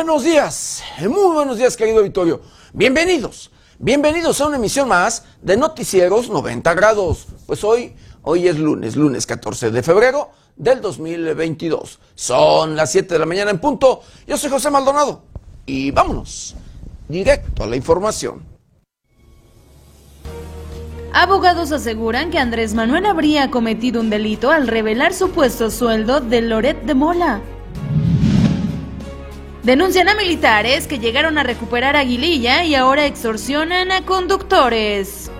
buenos días, muy buenos días querido Vittorio. Bienvenidos, bienvenidos a una emisión más de Noticieros 90 grados. Pues hoy, hoy es lunes, lunes 14 de febrero del 2022. Son las 7 de la mañana en punto. Yo soy José Maldonado y vámonos directo a la información. Abogados aseguran que Andrés Manuel habría cometido un delito al revelar supuesto sueldo de Loret de Mola. Denuncian a militares que llegaron a recuperar Aguililla y ahora extorsionan a conductores.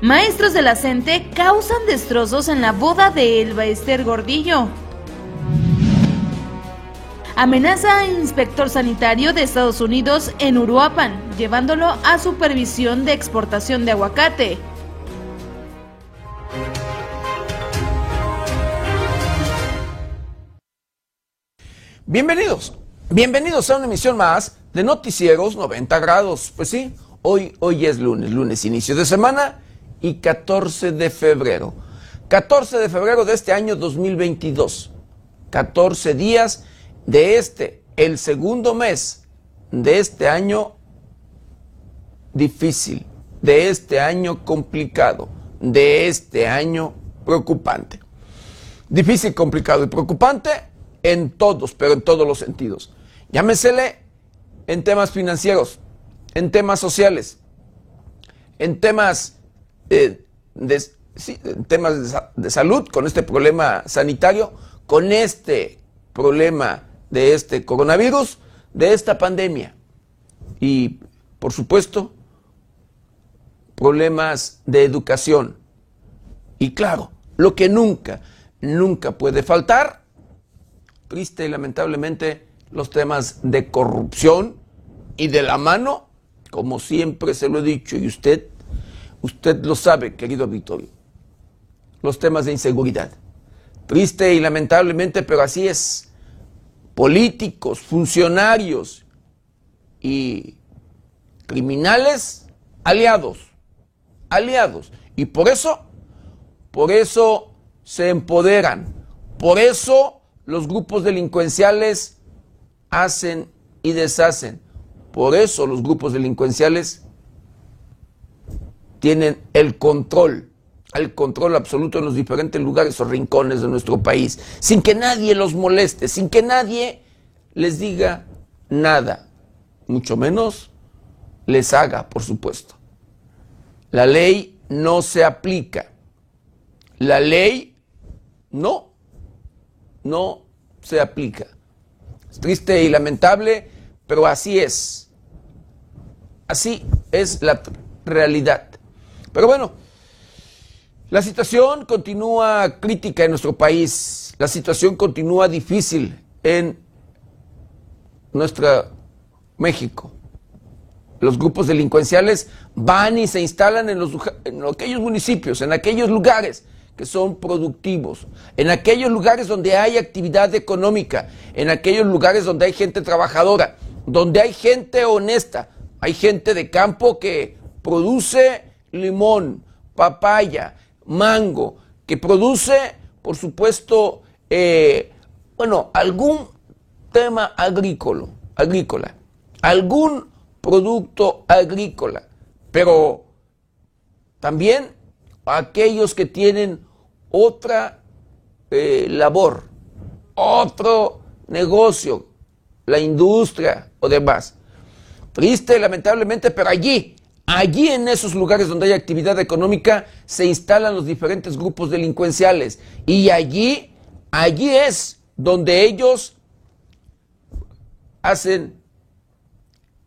Maestros de la causan destrozos en la boda de Elba Esther Gordillo. Amenaza a inspector sanitario de Estados Unidos en Uruapan, llevándolo a supervisión de exportación de aguacate. Bienvenidos, bienvenidos a una emisión más de Noticieros 90 grados. Pues sí, hoy, hoy es lunes, lunes inicio de semana y 14 de febrero. 14 de febrero de este año 2022. 14 días de este, el segundo mes de este año difícil, de este año complicado, de este año preocupante. Difícil, complicado y preocupante en todos, pero en todos los sentidos. Llámesele en temas financieros, en temas sociales, en temas, eh, de, temas de salud, con este problema sanitario, con este problema de este coronavirus, de esta pandemia. Y, por supuesto, problemas de educación. Y claro, lo que nunca, nunca puede faltar triste y lamentablemente los temas de corrupción y de la mano, como siempre se lo he dicho y usted, usted lo sabe, querido Victorio, los temas de inseguridad. Triste y lamentablemente, pero así es. Políticos, funcionarios y criminales aliados, aliados. Y por eso, por eso se empoderan, por eso los grupos delincuenciales hacen y deshacen. Por eso los grupos delincuenciales tienen el control, el control absoluto en los diferentes lugares o rincones de nuestro país, sin que nadie los moleste, sin que nadie les diga nada, mucho menos les haga, por supuesto. La ley no se aplica. La ley no no se aplica. Es triste y lamentable, pero así es. Así es la realidad. Pero bueno, la situación continúa crítica en nuestro país. La situación continúa difícil en nuestra México. Los grupos delincuenciales van y se instalan en, los, en aquellos municipios, en aquellos lugares que son productivos, en aquellos lugares donde hay actividad económica, en aquellos lugares donde hay gente trabajadora, donde hay gente honesta, hay gente de campo que produce limón, papaya, mango, que produce, por supuesto, eh, bueno, algún tema agrícola, agrícola, algún producto agrícola, pero también aquellos que tienen otra eh, labor, otro negocio, la industria o demás. Triste, lamentablemente, pero allí, allí en esos lugares donde hay actividad económica, se instalan los diferentes grupos delincuenciales. Y allí, allí es donde ellos hacen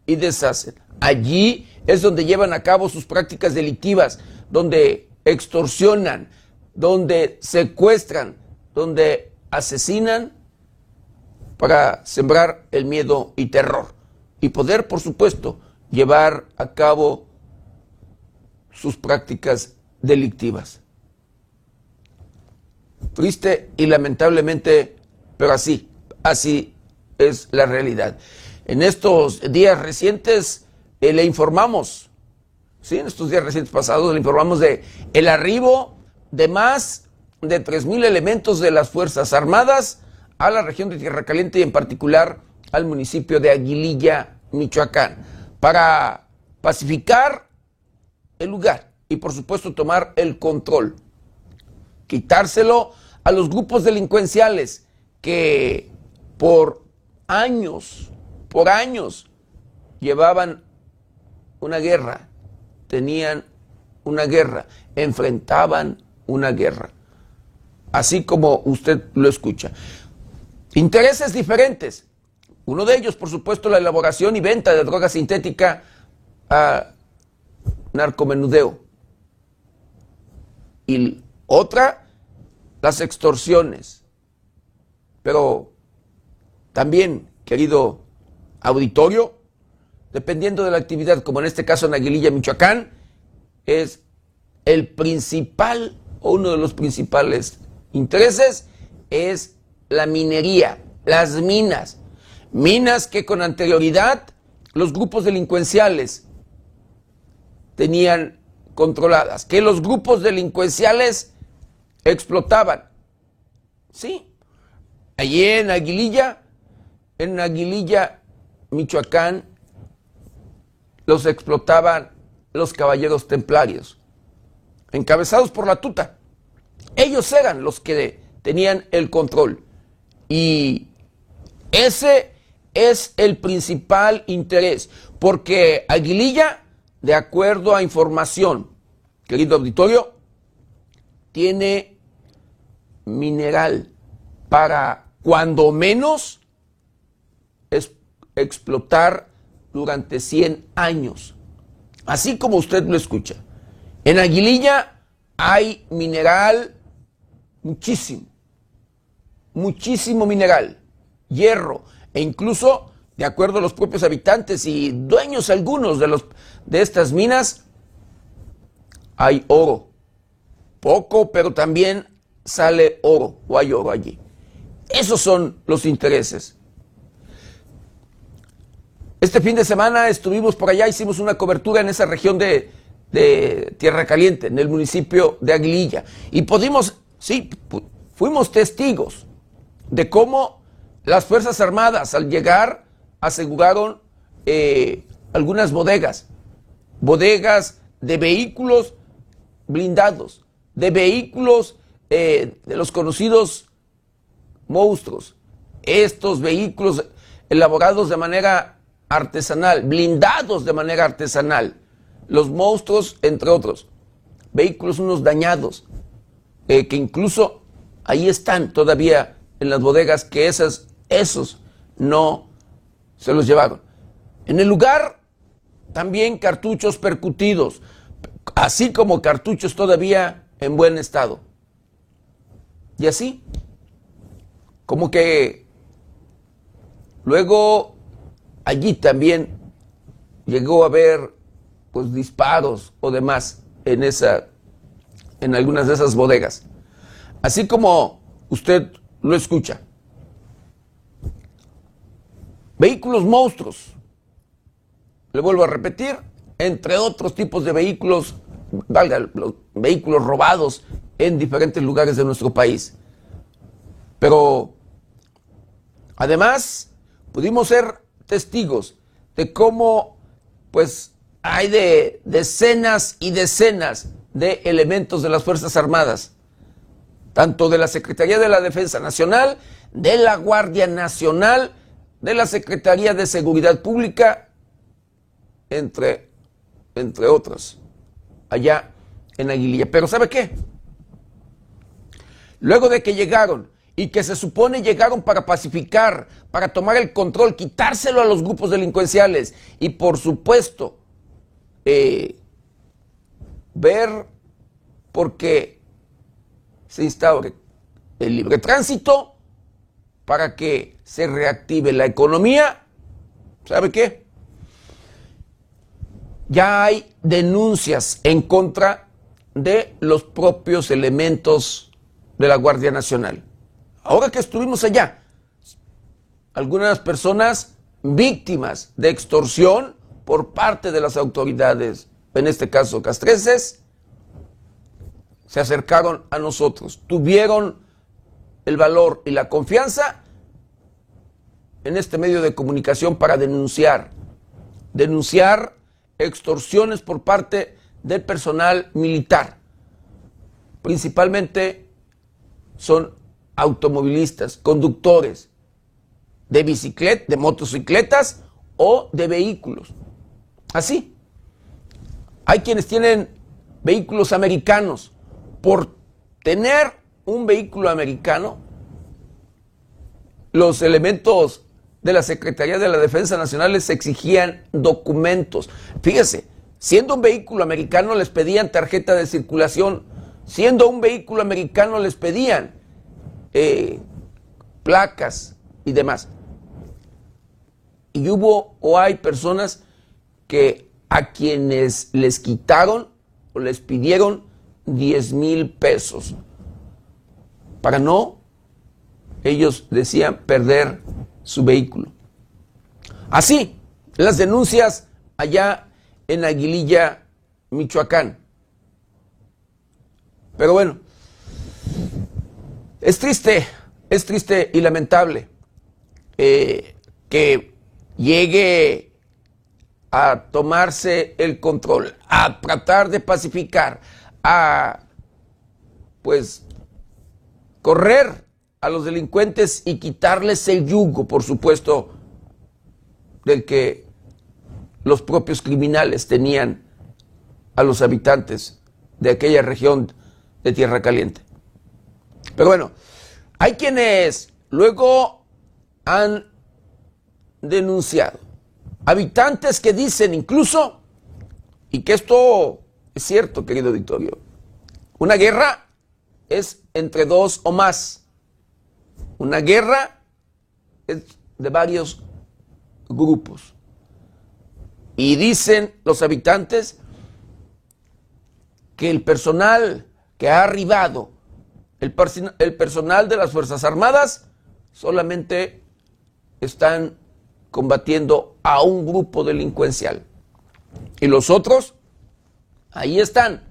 y deshacen. Allí es donde llevan a cabo sus prácticas delictivas, donde extorsionan, donde secuestran, donde asesinan para sembrar el miedo y terror y poder, por supuesto, llevar a cabo sus prácticas delictivas. Triste y lamentablemente, pero así, así es la realidad. En estos días recientes eh, le informamos En estos días recientes pasados le informamos de el arribo de más de 3.000 elementos de las Fuerzas Armadas a la región de Tierra Caliente y en particular al municipio de Aguililla, Michoacán, para pacificar el lugar y por supuesto tomar el control, quitárselo a los grupos delincuenciales que por años, por años, llevaban una guerra, tenían una guerra, enfrentaban una guerra, así como usted lo escucha. Intereses diferentes. Uno de ellos, por supuesto, la elaboración y venta de droga sintética a narcomenudeo. Y otra, las extorsiones. Pero también, querido auditorio, dependiendo de la actividad, como en este caso en Aguililla, Michoacán, es el principal o uno de los principales intereses es la minería, las minas. Minas que con anterioridad los grupos delincuenciales tenían controladas, que los grupos delincuenciales explotaban. Sí, allí en Aguililla, en Aguililla, Michoacán, los explotaban los caballeros templarios, encabezados por la tuta. Ellos eran los que tenían el control. Y ese es el principal interés, porque Aguililla, de acuerdo a información, querido auditorio, tiene mineral para cuando menos es explotar durante 100 años. Así como usted lo escucha. En Aguililla hay mineral muchísimo muchísimo mineral, hierro e incluso, de acuerdo a los propios habitantes y dueños algunos de, los, de estas minas, hay oro. Poco, pero también sale oro o hay oro allí. Esos son los intereses. Este fin de semana estuvimos por allá, hicimos una cobertura en esa región de, Tierra Caliente, en el municipio de Aguililla. Y pudimos, sí, fuimos testigos de cómo las Fuerzas Armadas al llegar aseguraron eh, algunas bodegas, bodegas de vehículos blindados, de vehículos eh, de los conocidos monstruos, estos vehículos elaborados de manera artesanal, blindados de manera artesanal, los monstruos, entre otros, vehículos unos dañados, eh, que incluso ahí están todavía en las bodegas que esas, esos no se los llevaron. En el lugar también cartuchos percutidos, así como cartuchos todavía en buen estado. Y así, como que luego allí también llegó a haber pues disparos o demás en esa en algunas de esas bodegas. Así como usted lo escucha. Vehículos monstruos. Le vuelvo a repetir, entre otros tipos de vehículos, valga, los vehículos robados en diferentes lugares de nuestro país. Pero además pudimos ser testigos de cómo pues hay de decenas y decenas de elementos de las Fuerzas Armadas tanto de la Secretaría de la Defensa Nacional, de la Guardia Nacional, de la Secretaría de Seguridad Pública, entre, entre otras, allá en Aguililla. Pero ¿sabe qué? Luego de que llegaron y que se supone llegaron para pacificar, para tomar el control, quitárselo a los grupos delincuenciales y por supuesto eh, ver porque se instaure el libre tránsito para que se reactive la economía. ¿Sabe qué? Ya hay denuncias en contra de los propios elementos de la Guardia Nacional. Ahora que estuvimos allá, algunas personas víctimas de extorsión por parte de las autoridades, en este caso castreses, se acercaron a nosotros, tuvieron el valor y la confianza en este medio de comunicación para denunciar, denunciar extorsiones por parte del personal militar. Principalmente son automovilistas, conductores de bicicletas, de motocicletas o de vehículos. Así. Hay quienes tienen vehículos americanos. Por tener un vehículo americano, los elementos de la Secretaría de la Defensa Nacional les exigían documentos. Fíjese, siendo un vehículo americano les pedían tarjeta de circulación, siendo un vehículo americano les pedían eh, placas y demás. Y hubo o hay personas que a quienes les quitaron o les pidieron 10 mil pesos para no, ellos decían, perder su vehículo. Así, las denuncias allá en Aguililla, Michoacán. Pero bueno, es triste, es triste y lamentable eh, que llegue a tomarse el control, a tratar de pacificar, a pues correr a los delincuentes y quitarles el yugo, por supuesto, del que los propios criminales tenían a los habitantes de aquella región de Tierra Caliente. Pero bueno, hay quienes luego han denunciado, habitantes que dicen incluso, y que esto es cierto, querido Victorio, una guerra es entre dos o más una guerra es de varios grupos. Y dicen los habitantes que el personal que ha arribado, el, personal de las Fuerzas Armadas, solamente están combatiendo a un grupo delincuencial. Y los otros, ahí están.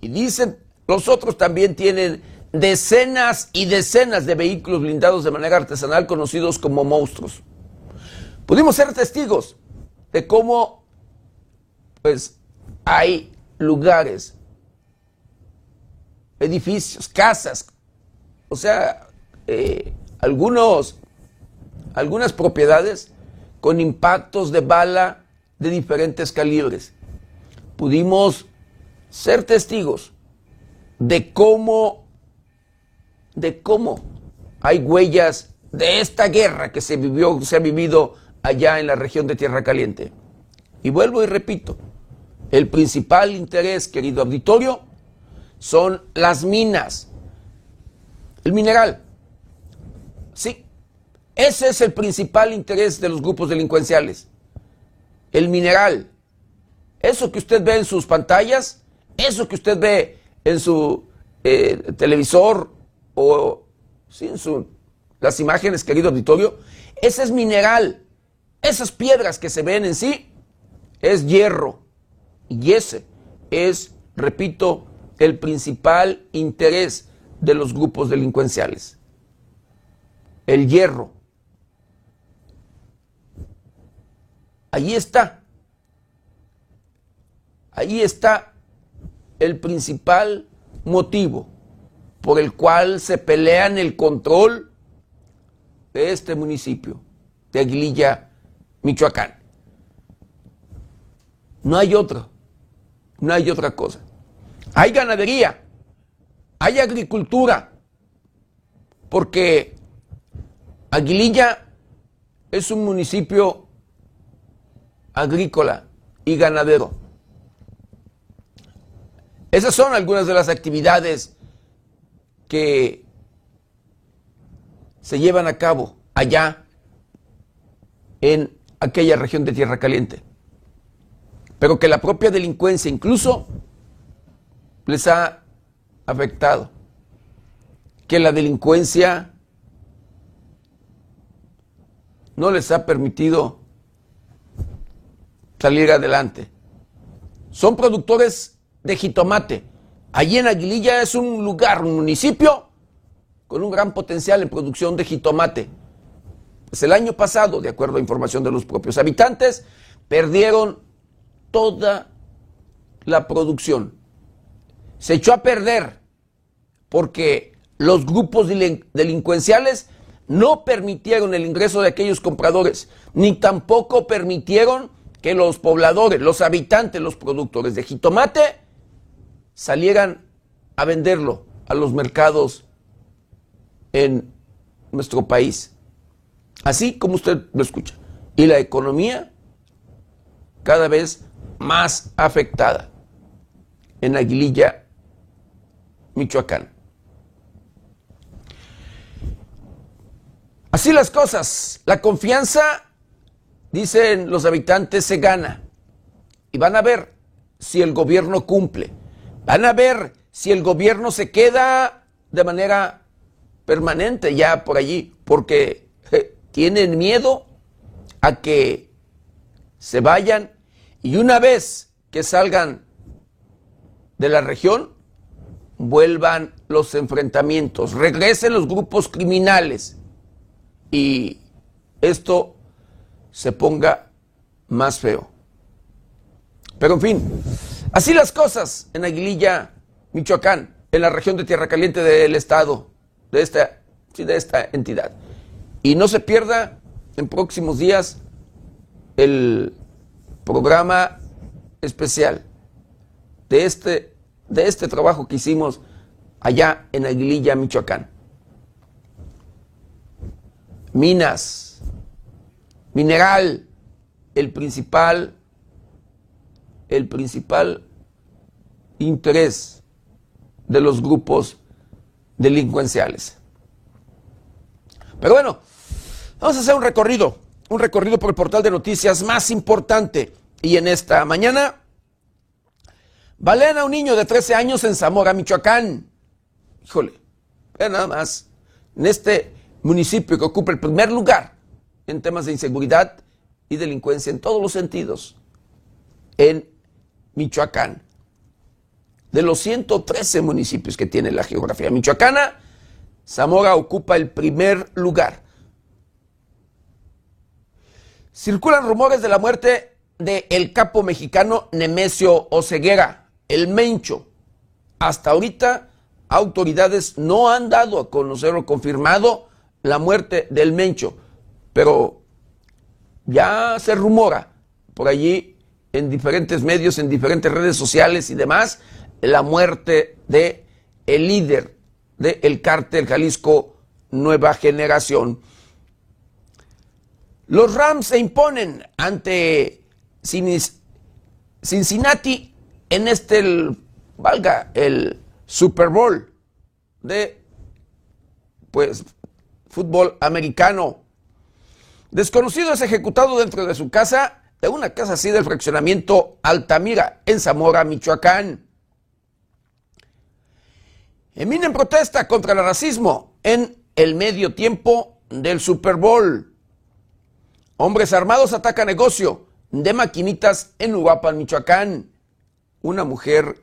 Y dicen, los otros también tienen decenas y decenas de vehículos blindados de manera artesanal conocidos como monstruos. Pudimos ser testigos de cómo pues hay lugares, edificios, casas, o sea, eh, algunos, algunas propiedades con impactos de bala de diferentes calibres. Pudimos ser testigos de cómo de cómo hay huellas de esta guerra que se vivió, se ha vivido allá en la región de Tierra Caliente. Y vuelvo y repito, el principal interés, querido auditorio, son las minas, el mineral. Sí, ese es el principal interés de los grupos delincuenciales, el mineral. Eso que usted ve en sus pantallas, eso que usted ve en su eh, televisor o sin su, las imágenes, querido auditorio, ese es mineral. Esas piedras que se ven en sí es hierro. Y ese es, repito, el principal interés de los grupos delincuenciales. El hierro. Allí está. Allí está el principal motivo por el cual se pelean el control de este municipio, de Aguililla, Michoacán. No hay otra, no hay otra cosa. Hay ganadería, hay agricultura, porque Aguililla es un municipio agrícola y ganadero. Esas son algunas de las actividades que se llevan a cabo allá en aquella región de Tierra Caliente. Pero que la propia delincuencia incluso les ha afectado. Que la delincuencia no les ha permitido salir adelante. Son productores de jitomate, Allí en Aguililla es un lugar, un municipio con un gran potencial en producción de jitomate. Pues el año pasado, de acuerdo a información de los propios habitantes, perdieron toda la producción. Se echó a perder porque los grupos delincuenciales no permitieron el ingreso de aquellos compradores, ni tampoco permitieron que los pobladores, los habitantes, los productores de jitomate salieran a venderlo a los mercados en nuestro país. Así como usted lo escucha. Y la economía cada vez más afectada en Aguililla, Michoacán. Así las cosas, la confianza, dicen los habitantes, se gana. Y van a ver si el gobierno cumple. Van a ver si el gobierno se queda de manera permanente ya por allí, porque tienen miedo a que se vayan y una vez que salgan de la región, vuelvan los enfrentamientos, regresen los grupos criminales y esto se ponga más feo. Pero en fin, así las cosas en Aguililla, Michoacán, en la región de Tierra Caliente del estado, de esta, de esta entidad. Y no se pierda en próximos días el programa especial de este, de este trabajo que hicimos allá en Aguililla, Michoacán. Minas, mineral, el principal, el principal interés de los grupos delincuenciales. Pero bueno, vamos a hacer un recorrido, un recorrido por el portal de noticias más importante. Y en esta mañana, balean a un niño de 13 años en Zamora, Michoacán. Híjole, nada más, en este municipio que ocupa el primer lugar en temas de inseguridad y delincuencia en todos los sentidos, en Michoacán. De los 113 municipios que tiene la geografía michoacana, Zamora ocupa el primer lugar. Circulan rumores de la muerte del el capo mexicano Nemesio Oceguera, el Mencho. Hasta ahorita, autoridades no han dado a conocer o confirmado la muerte del Mencho, pero ya se rumora por allí en diferentes medios, en diferentes redes sociales y demás, la muerte de el líder del el cártel Jalisco Nueva Generación. Los Rams se imponen ante Cincinnati en este, valga, el Super Bowl de, pues, fútbol americano. Desconocido es ejecutado dentro de su casa, de una casa así del fraccionamiento Altamira, en Zamora, Michoacán. Eminen protesta contra el racismo en el medio tiempo del Super Bowl. Hombres armados atacan negocio de maquinitas en Uruapan, Michoacán. Una mujer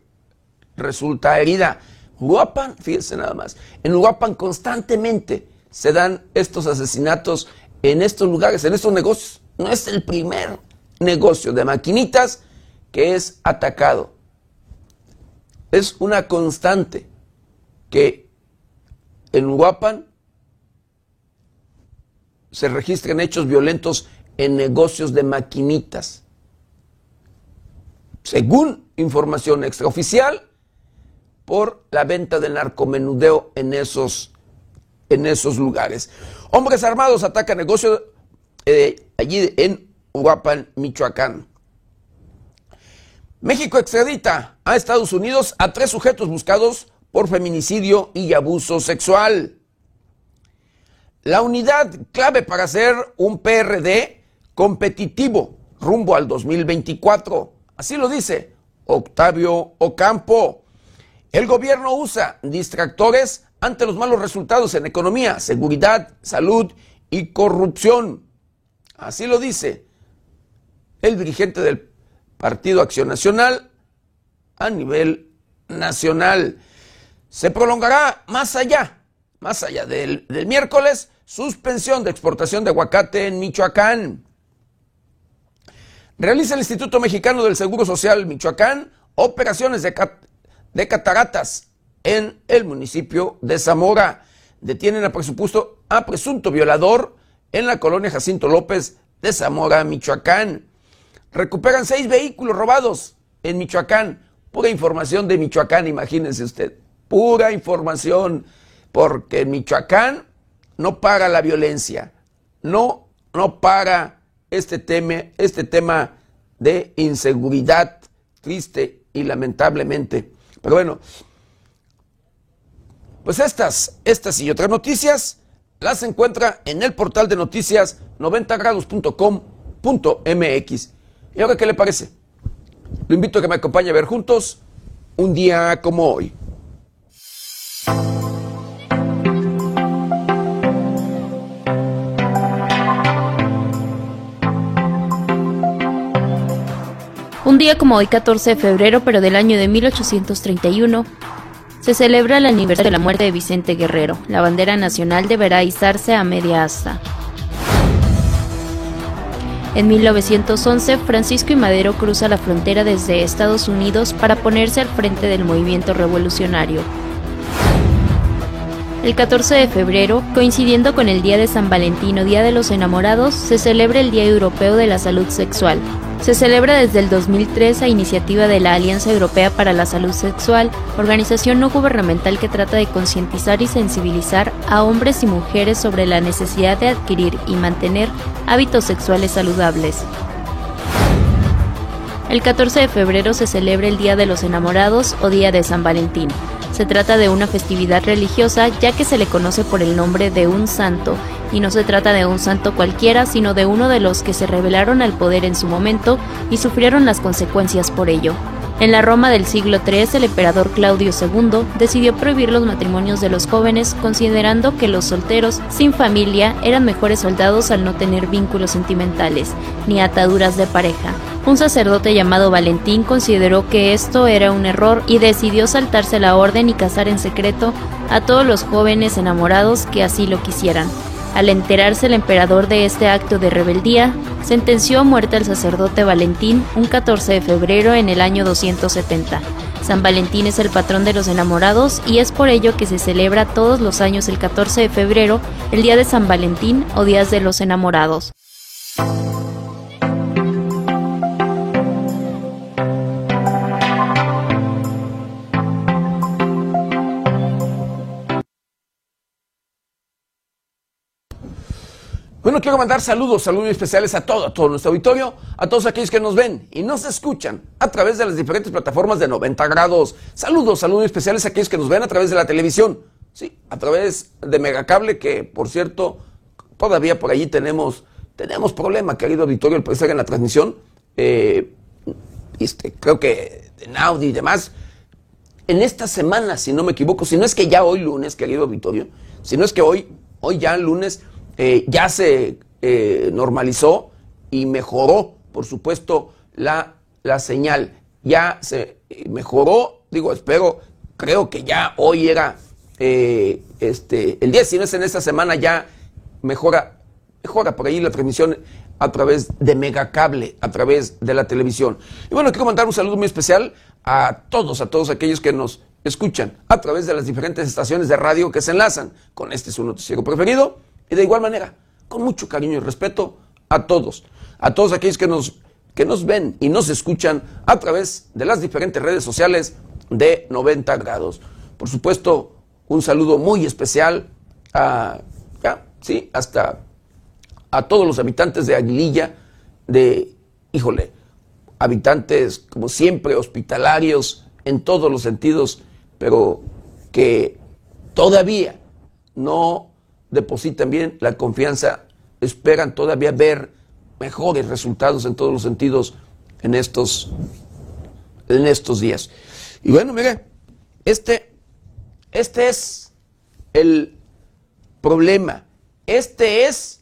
resulta herida. Uruapan, fíjense nada más, en Uruapan constantemente se dan estos asesinatos en estos lugares, en estos negocios. No es el primer negocio de maquinitas que es atacado. Es una constante que en Huapan se registran hechos violentos en negocios de maquinitas. Según información extraoficial, por la venta de narcomenudeo en esos, en esos lugares. Hombres armados atacan negocios eh, allí en Huapan, Michoacán. México extradita a Estados Unidos a tres sujetos buscados por feminicidio y abuso sexual. La unidad clave para hacer un PRD competitivo rumbo al 2024. Así lo dice Octavio Ocampo. El gobierno usa distractores ante los malos resultados en economía, seguridad, salud y corrupción. Así lo dice el dirigente del Partido Acción Nacional a nivel nacional se prolongará más allá, más allá del, miércoles, suspensión de exportación de aguacate en Michoacán. Realiza el Instituto Mexicano del Seguro Social Michoacán operaciones de, cataratas en el municipio de Zamora. Detienen a, presupuesto, a presunto violador en la colonia Jacinto López de Zamora, Michoacán. Recuperan seis vehículos robados en Michoacán. Pura información de Michoacán, imagínense usted. Pura información. Porque Michoacán no para la violencia. No, no para este tema, este tema de inseguridad triste y lamentablemente. Pero bueno, pues estas, estas y otras noticias las encuentra en el portal de noticias 90grados.com.mx. ¿Y ahora qué le parece? Lo invito a que me acompañe a ver juntos un día como hoy. Un día como hoy, 14 de febrero, pero del año de 1831, se celebra el aniversario de la muerte de Vicente Guerrero. La bandera nacional deberá izarse a media asta. En 1911, Francisco y Madero cruza la frontera desde Estados Unidos para ponerse al frente del movimiento revolucionario. El 14 de febrero, coincidiendo con el Día de San Valentino, Día de los Enamorados, se celebra el Día Europeo de la Salud Sexual. Se celebra desde el 2003 a iniciativa de la Alianza Europea para la Salud Sexual, organización no gubernamental que trata de concientizar y sensibilizar a hombres y mujeres sobre la necesidad de adquirir y mantener hábitos sexuales saludables. El 14 de febrero se celebra el Día de los Enamorados o Día de San Valentín. Se trata de una festividad religiosa ya que se le conoce por el nombre de un santo, y no se trata de un santo cualquiera, sino de uno de los que se rebelaron al poder en su momento y sufrieron las consecuencias por ello. En la Roma del siglo III, el emperador Claudio II decidió prohibir los matrimonios de los jóvenes, considerando que los solteros sin familia eran mejores soldados al no tener vínculos sentimentales ni ataduras de pareja. Un sacerdote llamado Valentín consideró que esto era un error y decidió saltarse la orden y casar en secreto a todos los jóvenes enamorados que así lo quisieran. Al enterarse el emperador de este acto de rebeldía, sentenció a muerte al sacerdote Valentín un 14 de febrero en el año 270. San Valentín es el patrón de los enamorados y es por ello que se celebra todos los años el 14 de febrero, el Día de San Valentín o Días de los Enamorados. Quiero mandar saludos, saludos especiales a todo, a todo nuestro auditorio, a todos aquellos que nos ven y nos escuchan a través de las diferentes plataformas de 90 grados. Saludos, saludos especiales a aquellos que nos ven a través de la televisión, sí, a través de Megacable, que por cierto, todavía por allí tenemos, tenemos problema, querido auditorio, el precio en la transmisión, eh, este, creo que en audio y demás. En esta semana, si no me equivoco, si no es que ya hoy lunes, querido auditorio, si no es que hoy, hoy ya lunes, eh, ya se eh, normalizó y mejoró, por supuesto, la, la señal. Ya se mejoró, digo, espero, creo que ya hoy era eh, este, el día, si no es en esta semana, ya mejora, mejora por ahí la transmisión a través de Megacable, a través de la televisión. Y bueno, quiero mandar un saludo muy especial a todos, a todos aquellos que nos escuchan a través de las diferentes estaciones de radio que se enlazan con este su noticiero preferido y de igual manera, con mucho cariño y respeto a todos, a todos aquellos que nos, que nos ven y nos escuchan a través de las diferentes redes sociales de 90 grados. Por supuesto, un saludo muy especial a, sí, hasta a todos los habitantes de Aguililla, de, híjole, habitantes como siempre hospitalarios en todos los sentidos, pero que todavía no depositan bien la confianza, esperan todavía ver mejores resultados en todos los sentidos en estos, en estos días. Y bueno, mire, este, este es el problema. Este es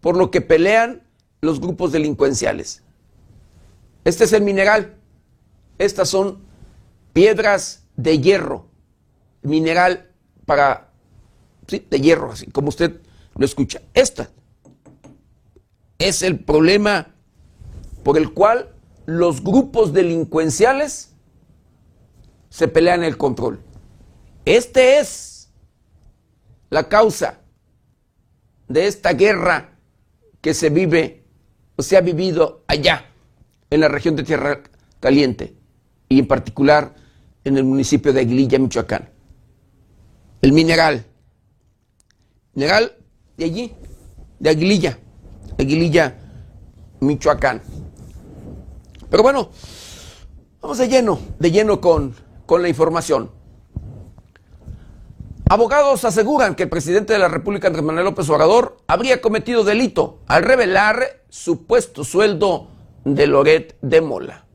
por lo que pelean los grupos delincuenciales. Este es el mineral. Estas son piedras de hierro, mineral para de hierro, así como usted lo escucha. Esta es el problema por el cual los grupos delincuenciales se pelean el control. Este es la causa de esta guerra que se vive o se ha vivido allá, en la región de Tierra Caliente, y en particular en el municipio de Aguililla, Michoacán. El mineral. Mineral de allí, de Aguililla, Aguililla, Michoacán. Pero bueno, vamos de lleno, de lleno con, con la información. Abogados aseguran que el presidente de la República, Andrés Manuel López Obrador, habría cometido delito al revelar supuesto sueldo de Loret de Mola.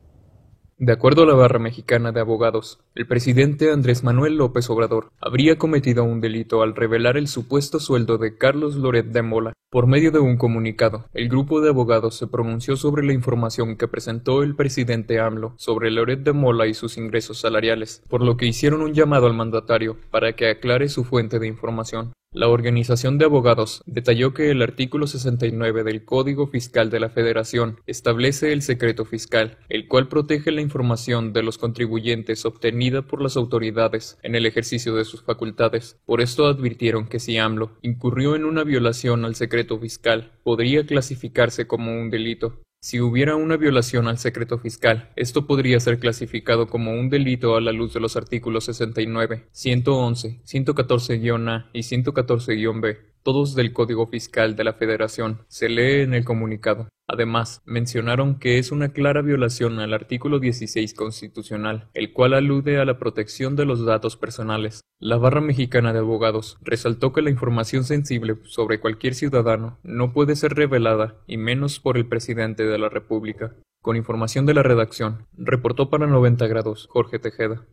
De acuerdo a la barra mexicana de abogados, el presidente Andrés Manuel López Obrador habría cometido un delito al revelar el supuesto sueldo de Carlos Loret de Mola. Por medio de un comunicado, el grupo de abogados se pronunció sobre la información que presentó el presidente AMLO sobre Loret de Mola y sus ingresos salariales, por lo que hicieron un llamado al mandatario para que aclare su fuente de información. La organización de abogados detalló que el artículo 69 del Código Fiscal de la Federación establece el secreto fiscal, el cual protege la información de los contribuyentes obtenida por las autoridades en el ejercicio de sus facultades. Por esto advirtieron que si AMLO incurrió en una violación al secreto fiscal, podría clasificarse como un delito. Si hubiera una violación al secreto fiscal, esto podría ser clasificado como un delito a la luz de los artículos 69, 111, 114-A y 114-B todos del Código Fiscal de la Federación, se lee en el comunicado. Además, mencionaron que es una clara violación al artículo 16 constitucional, el cual alude a la protección de los datos personales. La Barra Mexicana de Abogados resaltó que la información sensible sobre cualquier ciudadano no puede ser revelada, y menos por el presidente de la República. Con información de la redacción, reportó para 90 grados Jorge Tejeda.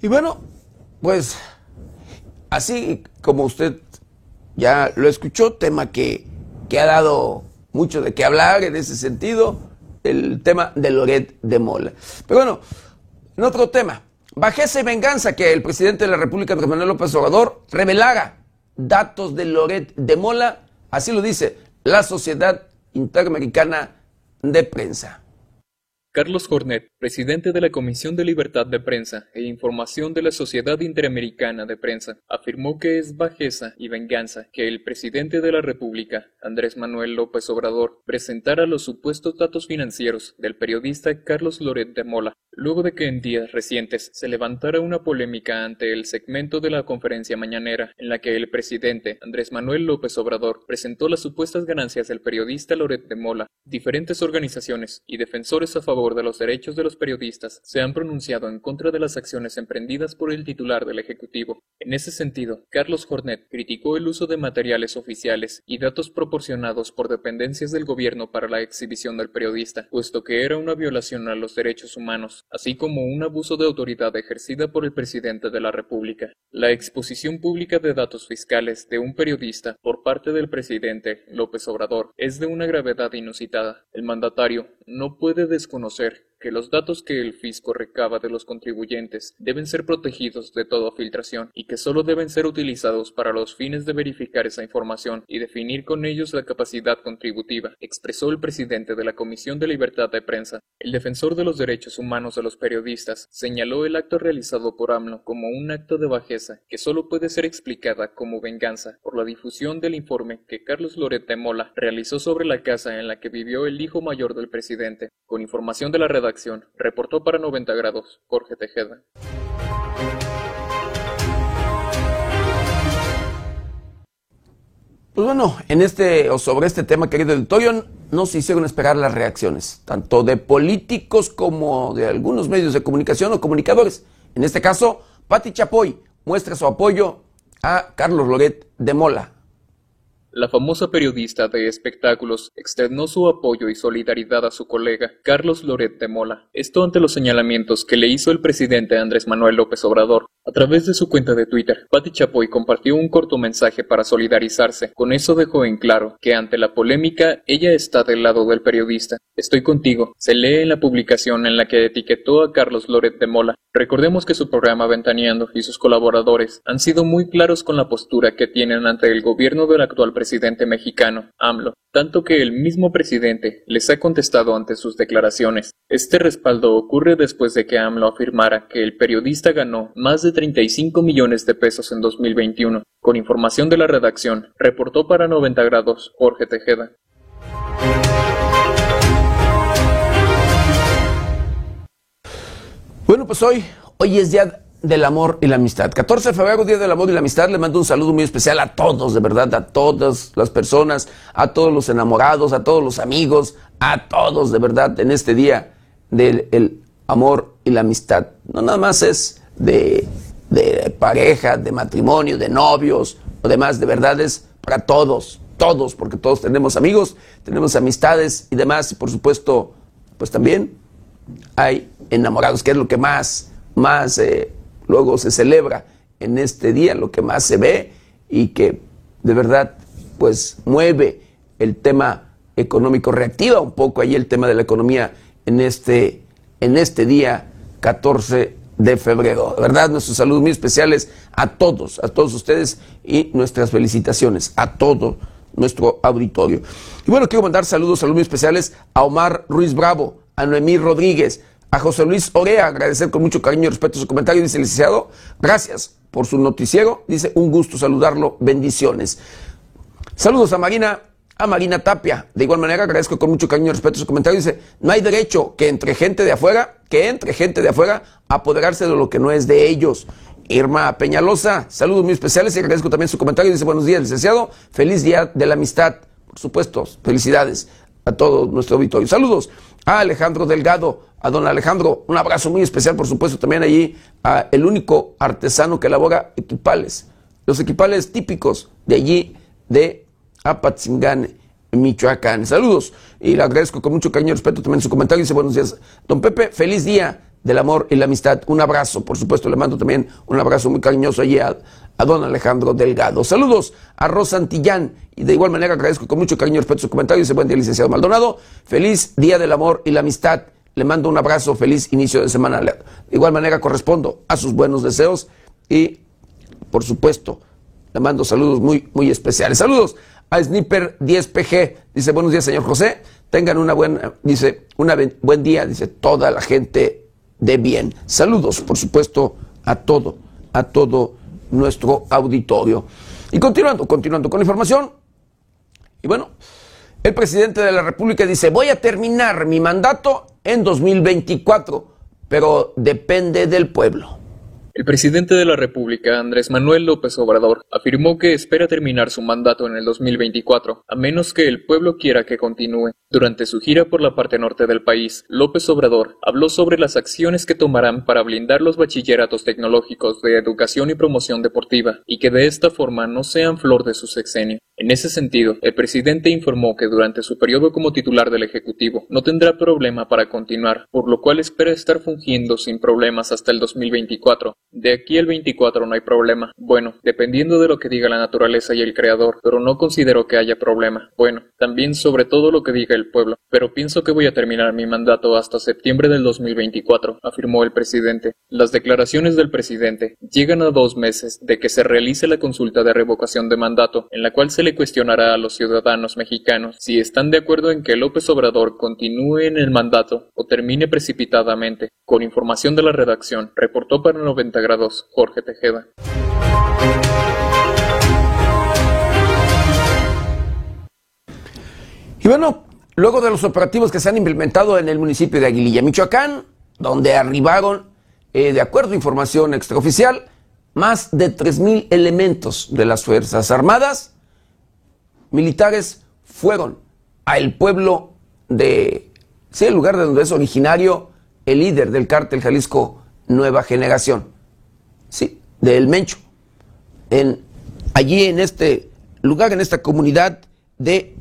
Y bueno, pues así como usted ya lo escuchó, tema que, ha dado mucho de qué hablar en ese sentido, el tema de Loret de Mola. Pero bueno, en otro tema, bajeza y venganza que el presidente de la República, Manuel López Obrador, revelara datos de Loret de Mola, así lo dice la Sociedad Interamericana de Prensa. Carlos Jornet, presidente de la Comisión de Libertad de Prensa e Información de la Sociedad Interamericana de Prensa, afirmó que es bajeza y venganza que el presidente de la República, Andrés Manuel López Obrador, presentara los supuestos datos financieros del periodista Carlos Loret de Mola, luego de que en días recientes se levantara una polémica ante el segmento de la conferencia mañanera en la que el presidente Andrés Manuel López Obrador presentó las supuestas ganancias del periodista Loret de Mola. Diferentes organizaciones y defensores a favor de los derechos de los periodistas se han pronunciado en contra de las acciones emprendidas por el titular del Ejecutivo. En ese sentido, Carlos Jornet criticó el uso de materiales oficiales y datos proporcionados por dependencias del gobierno para la exhibición del periodista, puesto que era una violación a los derechos humanos, así como un abuso de autoridad ejercida por el presidente de la República. La exposición pública de datos fiscales de un periodista por parte del presidente López Obrador es de una gravedad inusitada. El mandatario no puede desconocer conocer que los datos que el fisco recaba de los contribuyentes deben ser protegidos de toda filtración y que solo deben ser utilizados para los fines de verificar esa información y definir con ellos la capacidad contributiva, expresó el presidente de la Comisión de Libertad de Prensa. El defensor de los derechos humanos de los periodistas señaló el acto realizado por AMLO como un acto de bajeza que solo puede ser explicada como venganza por la difusión del informe que Carlos Loret de Mola realizó sobre la casa en la que vivió el hijo mayor del presidente. Con información de la redacción reportó para 90 grados Jorge Tejeda. Pues bueno, en este o sobre este tema, querido auditorio, no se hicieron esperar las reacciones, tanto de políticos como de algunos medios de comunicación o comunicadores. En este caso, Pati Chapoy muestra su apoyo a Carlos Loret de Mola, la famosa periodista de espectáculos externó su apoyo y solidaridad a su colega Carlos Loret de Mola. Esto ante los señalamientos que le hizo el presidente Andrés Manuel López Obrador. A través de su cuenta de Twitter, Patti Chapoy compartió un corto mensaje para solidarizarse. Con eso dejó en claro que ante la polémica ella está del lado del periodista. Estoy contigo. Se lee en la publicación en la que etiquetó a Carlos Loret de Mola. Recordemos que su programa Ventaneando y sus colaboradores han sido muy claros con la postura que tienen ante el gobierno del actual presidente mexicano, AMLO, tanto que el mismo presidente les ha contestado ante sus declaraciones. Este respaldo ocurre después de que AMLO afirmara que el periodista ganó más de 35 millones de pesos en 2021. Con información de la redacción, reportó para 90 grados Jorge Tejeda. Bueno, pues hoy, hoy es Día del Amor y la Amistad. 14 de febrero, Día del Amor y la Amistad. Le mando un saludo muy especial a todos, de verdad, a todas las personas, a todos los enamorados, a todos los amigos, a todos, de verdad, en este Día del Amor y la Amistad. No nada más es de, de pareja, de matrimonio, de novios o demás, de verdad es para todos, todos, porque todos tenemos amigos, tenemos amistades y demás, y por supuesto, pues también hay enamorados, que es lo que más, más eh, luego se celebra en este día, lo que más se ve y que de verdad pues mueve el tema económico, reactiva un poco ahí el tema de la economía en este, en este día 14 de febrero. De verdad, nuestros saludos muy especiales a todos, a todos ustedes y nuestras felicitaciones a todo nuestro auditorio. Y bueno, quiero mandar saludos, saludos muy especiales a Omar Ruiz Bravo, a Noemí Rodríguez, a José Luis Orea, agradecer con mucho cariño y respeto su comentario, dice licenciado, gracias por su noticiero, dice un gusto saludarlo, bendiciones. Saludos a Marina, a Marina Tapia, de igual manera agradezco con mucho cariño y respeto su comentario, dice, no hay derecho que entre gente de afuera, que entre gente de afuera apoderarse de lo que no es de ellos. Irma Peñalosa, saludos muy especiales y agradezco también su comentario, dice, buenos días licenciado, feliz día de la amistad, por supuesto, felicidades a todo nuestro auditorio. Saludos a Alejandro Delgado, a don Alejandro, un abrazo muy especial, por supuesto, también allí a el único artesano que elabora equipales, los equipales típicos de allí de Apatzingán, Michoacán. Saludos y le agradezco con mucho cariño y respeto también su comentario. Dice buenos días, don Pepe, feliz día del amor y la amistad. Un abrazo, por supuesto, le mando también un abrazo muy cariñoso allí a, a don Alejandro Delgado. Saludos a Rosa Antillán y de igual manera agradezco con mucho cariño y respeto su comentario. Dice buen día, licenciado Maldonado. Feliz día del amor y la amistad. Le mando un abrazo, feliz inicio de semana. De igual manera correspondo a sus buenos deseos y, por supuesto, le mando saludos muy, muy especiales. Saludos a Sniper 10PG. Dice, buenos días, señor José. Tengan una buena, dice, un buen día, dice, toda la gente de bien. Saludos, por supuesto, a todo, a todo nuestro auditorio. Y continuando, continuando con la información. Y bueno, el presidente de la República dice, voy a terminar mi mandato en 2024, pero depende del pueblo. El presidente de la República, Andrés Manuel López Obrador, afirmó que espera terminar su mandato en el 2024, a menos que el pueblo quiera que continúe. Durante su gira por la parte norte del país, López Obrador habló sobre las acciones que tomarán para blindar los bachilleratos tecnológicos de educación y promoción deportiva, y que de esta forma no sean flor de su sexenio. En ese sentido, el presidente informó que durante su periodo como titular del Ejecutivo no tendrá problema para continuar, por lo cual espera estar fungiendo sin problemas hasta el 2024. De aquí al 24 no hay problema. Bueno, dependiendo de lo que diga la naturaleza y el creador, pero no considero que haya problema. Bueno, también sobre todo lo que diga el pueblo, pero pienso que voy a terminar mi mandato hasta septiembre del 2024, afirmó el presidente. Las declaraciones del presidente llegan a dos meses de que se realice la consulta de revocación de mandato, en la cual se le cuestionará a los ciudadanos mexicanos si están de acuerdo en que López Obrador continúe en el mandato o termine precipitadamente. Con información de la redacción, reportó para 90 Jorge Tejeda. Y bueno, luego de los operativos que se han implementado en el municipio de Aguililla, Michoacán, donde arribaron, eh, de acuerdo a información extraoficial, más de 3.000 elementos de las Fuerzas Armadas, militares fueron al pueblo de, sí, el lugar de donde es originario el líder del cártel Jalisco Nueva Generación, sí, del Mencho. En, allí en este lugar en esta comunidad de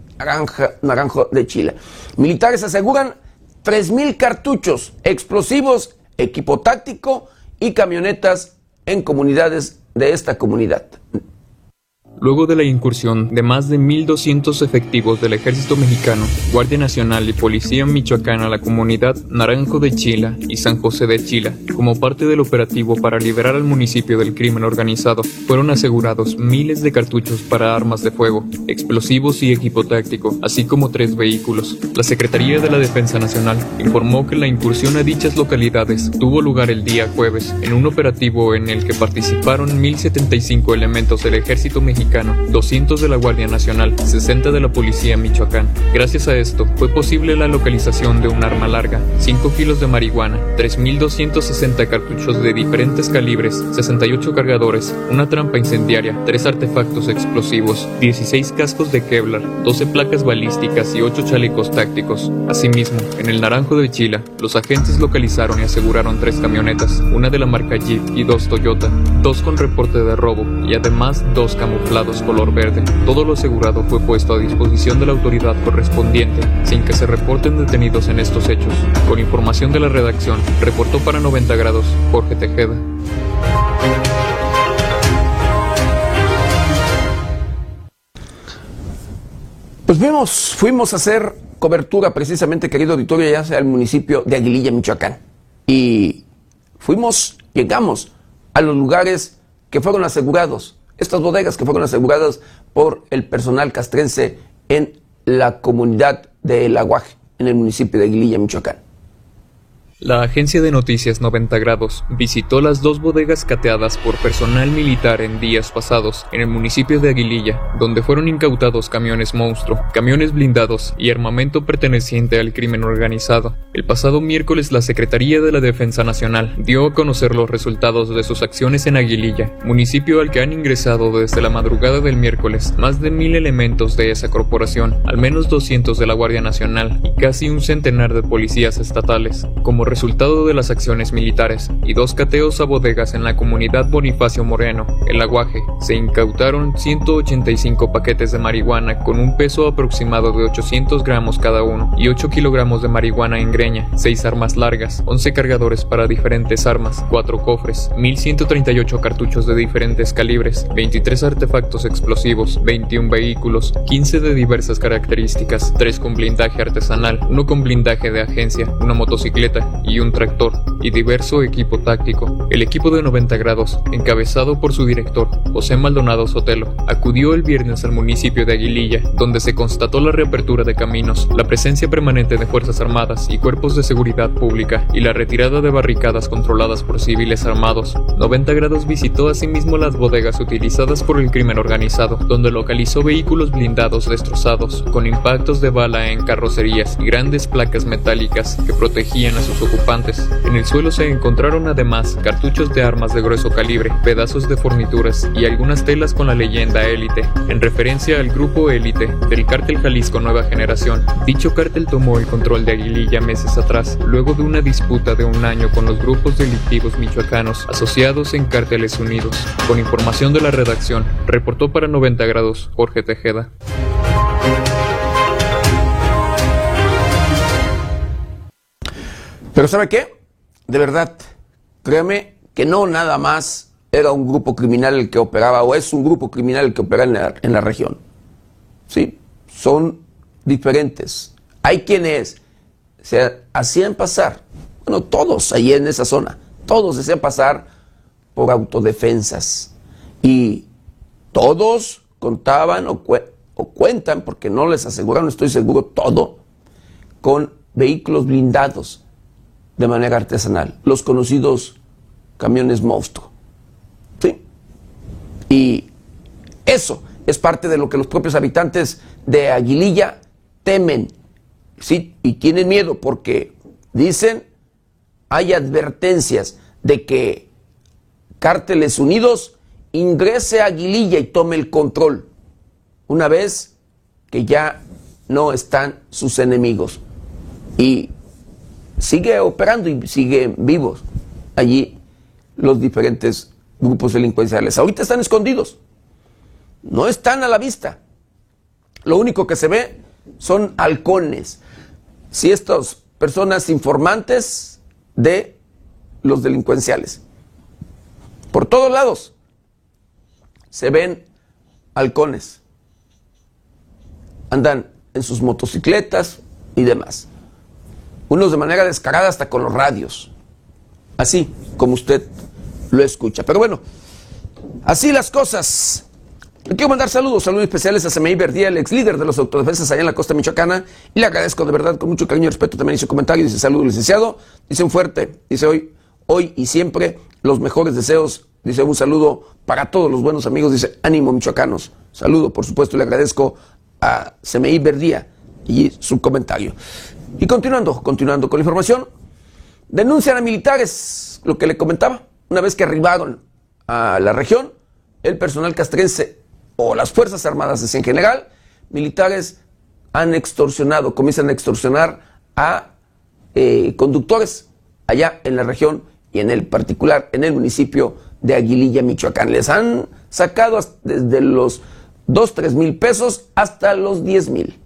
Naranjo de Chile. Militares aseguran 3.000 cartuchos, explosivos, equipo táctico y camionetas en comunidades de esta comunidad. Luego de la incursión de más de 1.200 efectivos del Ejército Mexicano, Guardia Nacional y Policía Michoacana a la comunidad Naranjo de Chila y San José de Chila, como parte del operativo para liberar al municipio del crimen organizado, fueron asegurados miles de cartuchos para armas de fuego, explosivos y equipo táctico, así como tres vehículos. La Secretaría de la Defensa Nacional informó que la incursión a dichas localidades tuvo lugar el día jueves en un operativo en el que participaron 1.075 elementos del Ejército Mexicano 200 de la Guardia Nacional, 60 de la Policía Michoacán. Gracias a esto, fue posible la localización de un arma larga, 5 kilos de marihuana, 3.260 cartuchos de diferentes calibres, 68 cargadores, una trampa incendiaria, 3 artefactos explosivos, 16 cascos de Kevlar, 12 placas balísticas y 8 chalecos tácticos. Asimismo, en el Naranjo de Chila, los agentes localizaron y aseguraron 3 camionetas, una de la marca Jeep y dos Toyota, dos con reporte de robo y además dos camuflajes color verde. Todo lo asegurado fue puesto a disposición de la autoridad correspondiente, sin que se reporten detenidos en estos hechos. Con información de la redacción, reportó para 90 grados Jorge Tejeda. Pues fuimos, fuimos a hacer cobertura precisamente, querido auditorio, ya sea el municipio de Aguililla, Michoacán. Y fuimos, llegamos a los lugares que fueron asegurados estas bodegas que fueron aseguradas por el personal castrense en la comunidad de El Aguaje, en el municipio de Aguililla, Michoacán. La agencia de noticias 90 grados visitó las dos bodegas cateadas por personal militar en días pasados en el municipio de Aguililla, donde fueron incautados camiones monstruo, camiones blindados y armamento perteneciente al crimen organizado. El pasado miércoles la Secretaría de la Defensa Nacional dio a conocer los resultados de sus acciones en Aguililla, municipio al que han ingresado desde la madrugada del miércoles más de mil elementos de esa corporación, al menos 200 de la Guardia Nacional y casi un centenar de policías estatales. Como resultado de las acciones militares y dos cateos a bodegas en la comunidad Bonifacio Moreno, El Aguaje, se incautaron 185 paquetes de marihuana con un peso aproximado de 800 gramos cada uno y 8 kilogramos de marihuana en greña, 6 armas largas, 11 cargadores para diferentes armas, 4 cofres, 1138 cartuchos de diferentes calibres, 23 artefactos explosivos, 21 vehículos, 15 de diversas características, 3 con blindaje artesanal, 1 con blindaje de agencia, una motocicleta, y un tractor y diverso equipo táctico. El equipo de 90 grados, encabezado por su director, José Maldonado Sotelo, acudió el viernes al municipio de Aguililla, donde se constató la reapertura de caminos, la presencia permanente de Fuerzas Armadas y cuerpos de seguridad pública y la retirada de barricadas controladas por civiles armados. 90 grados visitó asimismo las bodegas utilizadas por el crimen organizado, donde localizó vehículos blindados destrozados, con impactos de bala en carrocerías y grandes placas metálicas que protegían a sus en el suelo se encontraron además cartuchos de armas de grueso calibre, pedazos de fornituras y algunas telas con la leyenda Élite, en referencia al grupo Élite del cártel Jalisco Nueva Generación. Dicho cártel tomó el control de Aguililla meses atrás, luego de una disputa de un año con los grupos delictivos michoacanos asociados en Cárteles Unidos. Con información de la redacción, reportó para 90 grados Jorge Tejeda. Pero ¿sabe qué? De verdad, créeme que no nada más era un grupo criminal el que operaba o es un grupo criminal el que opera en la, región. Sí, son diferentes. Hay quienes se hacían pasar, bueno, todos ahí en esa zona, todos se hacían pasar por autodefensas. Y todos contaban o, o cuentan, porque no les aseguraron, estoy seguro, todo, con vehículos blindados de manera artesanal, los conocidos camiones monstruo. ¿Sí? Y eso es parte de lo que los propios habitantes de Aguililla temen, ¿sí? Y tienen miedo porque dicen, hay advertencias de que Cárteles Unidos ingrese a Aguililla y tome el control, una vez que ya no están sus enemigos. Y sigue operando y sigue vivos allí los diferentes grupos delincuenciales. Ahorita están escondidos. no están a la vista. Lo único que se ve son halcones. Si estas personas informantes de los delincuenciales. Por todos lados se ven halcones. Andan en sus motocicletas y demás. Unos de manera descarada hasta con los radios. Así como usted lo escucha. Pero bueno, así las cosas. Le quiero mandar saludos, saludos especiales a Semei Verdía, el ex líder de los autodefensas allá en la costa michoacana. Y le agradezco de verdad con mucho cariño y respeto también su comentario. Dice saludos, licenciado. Dice un fuerte, dice hoy, hoy y siempre los mejores deseos. Dice un saludo para todos los buenos amigos. Dice ánimo michoacanos. Saludo, por supuesto, le agradezco a Semei Verdía y su comentario. Y continuando, continuando con la información, denuncian a militares, lo que le comentaba, una vez que arribaron a la región, el personal castrense o las Fuerzas Armadas en general, militares han extorsionado, comienzan a extorsionar a eh, conductores allá en la región y en el particular en el municipio de Aguililla, Michoacán. Les han sacado desde los 2, 3 mil pesos hasta los 10 mil.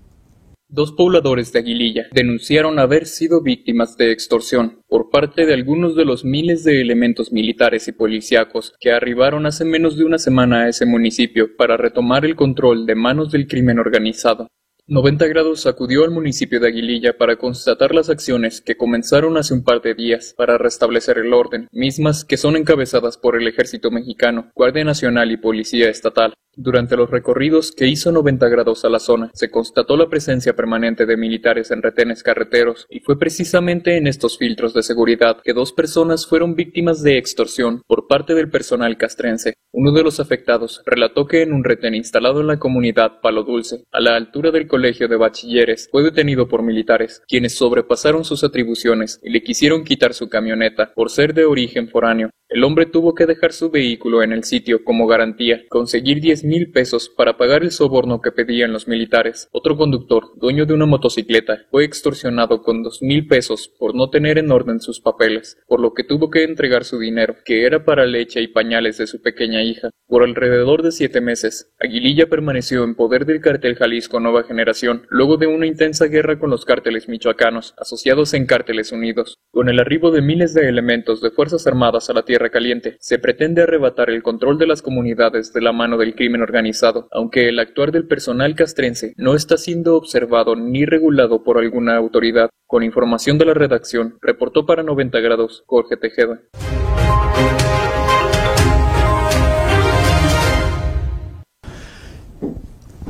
Dos pobladores de Aguililla denunciaron haber sido víctimas de extorsión por parte de algunos de los miles de elementos militares y policíacos que arribaron hace menos de una semana a ese municipio para retomar el control de manos del crimen organizado. 90 grados acudió al municipio de Aguililla para constatar las acciones que comenzaron hace un par de días para restablecer el orden, mismas que son encabezadas por el Ejército Mexicano, Guardia Nacional y Policía Estatal. Durante los recorridos que hizo 90 grados a la zona, se constató la presencia permanente de militares en retenes carreteros, y fue precisamente en estos filtros de seguridad que dos personas fueron víctimas de extorsión por parte del personal castrense. Uno de los afectados relató que en un retén instalado en la comunidad Palo Dulce, a la altura del colegio de bachilleres, fue detenido por militares, quienes sobrepasaron sus atribuciones y le quisieron quitar su camioneta por ser de origen foráneo. El hombre tuvo que dejar su vehículo en el sitio como garantía, conseguir diez mil pesos para pagar el soborno que pedían los militares. Otro conductor, dueño de una motocicleta, fue extorsionado con dos mil pesos por no tener en orden sus papeles, por lo que tuvo que entregar su dinero, que era para leche y pañales de su pequeña hija. Por alrededor de siete meses, Aguililla permaneció en poder del cartel Jalisco Nueva Generación, luego de una intensa guerra con los cárteles michoacanos, asociados en Cárteles Unidos. Con el arribo de miles de elementos de Fuerzas Armadas a la tierra caliente, se pretende arrebatar el control de las comunidades de la mano del crimen organizado, aunque el actuar del personal castrense no está siendo observado ni regulado por alguna autoridad. Con información de la redacción, reportó para 90 grados Jorge Tejeda.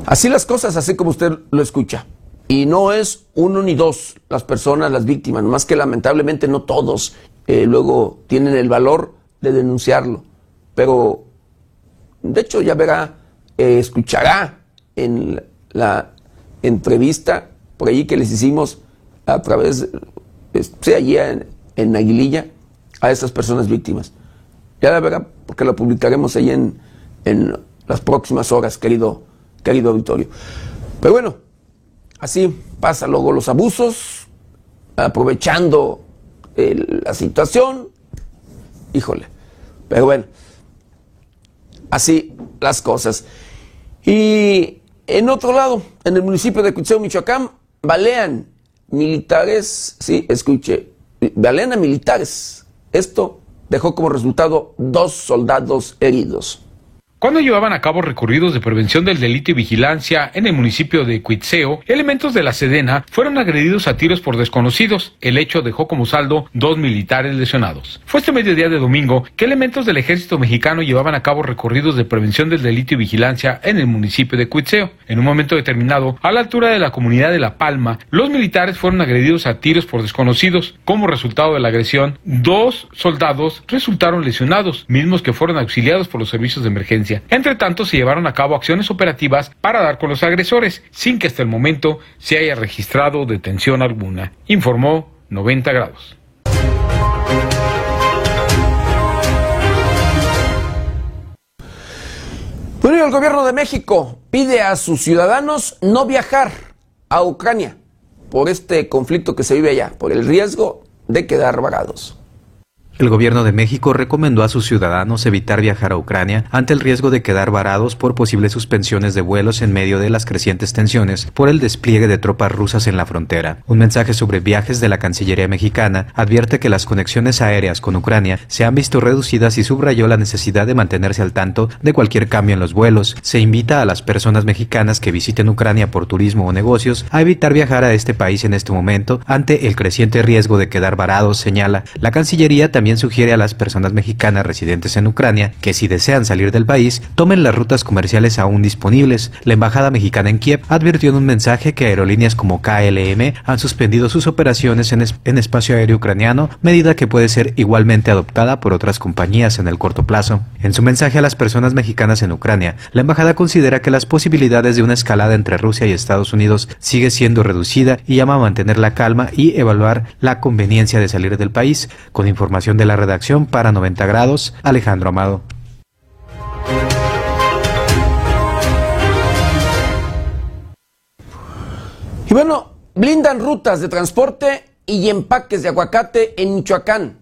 Así las cosas, así como usted lo escucha. Y no es uno ni dos las personas, las víctimas, más que lamentablemente no todos eh, luego tienen el valor de denunciarlo. Pero, de hecho, ya verá, eh, escuchará en la, entrevista por allí que les hicimos a través, sea allí en, en, Aguililla, a estas personas víctimas. Ya la verá, porque lo publicaremos ahí en las próximas horas, querido, querido auditorio. Pero bueno, así pasa luego los abusos, aprovechando la situación, híjole. Pero bueno, así las cosas. Y en otro lado, en el municipio de Cuitzeo, Michoacán, balean militares, sí, escuche, balean a militares. Esto dejó como resultado dos soldados heridos. Cuando llevaban a cabo recorridos de prevención del delito y vigilancia en el municipio de Cuitzeo, elementos de la Sedena fueron agredidos a tiros por desconocidos. El hecho dejó como saldo dos militares lesionados. Fue este mediodía de domingo que elementos del ejército mexicano llevaban a cabo recorridos de prevención del delito y vigilancia en el municipio de Cuitzeo. En un momento determinado, a la altura de la comunidad de La Palma, los militares fueron agredidos a tiros por desconocidos. Como resultado de la agresión, dos soldados resultaron lesionados, mismos que fueron auxiliados por los servicios de emergencia. Entre tanto, se llevaron a cabo acciones operativas para dar con los agresores, sin que hasta el momento se haya registrado detención alguna, informó 90 grados. El gobierno de México pide a sus ciudadanos no viajar a Ucrania por este conflicto que se vive allá, por el riesgo de quedar varados. El gobierno de México recomendó a sus ciudadanos evitar viajar a Ucrania ante el riesgo de quedar varados por posibles suspensiones de vuelos en medio de las crecientes tensiones por el despliegue de tropas rusas en la frontera. Un mensaje sobre viajes de la Cancillería mexicana advierte que las conexiones aéreas con Ucrania se han visto reducidas y subrayó la necesidad de mantenerse al tanto de cualquier cambio en los vuelos. Se invita a las personas mexicanas que visiten Ucrania por turismo o negocios a evitar viajar a este país en este momento ante el creciente riesgo de quedar varados, señala. La Cancillería también sugiere a las personas mexicanas residentes en Ucrania que si desean salir del país, tomen las rutas comerciales aún disponibles. La Embajada Mexicana en Kiev advirtió en un mensaje que aerolíneas como KLM han suspendido sus operaciones en, en espacio aéreo ucraniano, medida que puede ser igualmente adoptada por otras compañías en el corto plazo. En su mensaje a las personas mexicanas en Ucrania, la embajada considera que las posibilidades de una escalada entre Rusia y Estados Unidos sigue siendo reducida y llama a mantener la calma y evaluar la conveniencia de salir del país. Con información de la redacción para 90 grados, Alejandro Amado. Y bueno, blindan rutas de transporte y empaques de aguacate en Michoacán.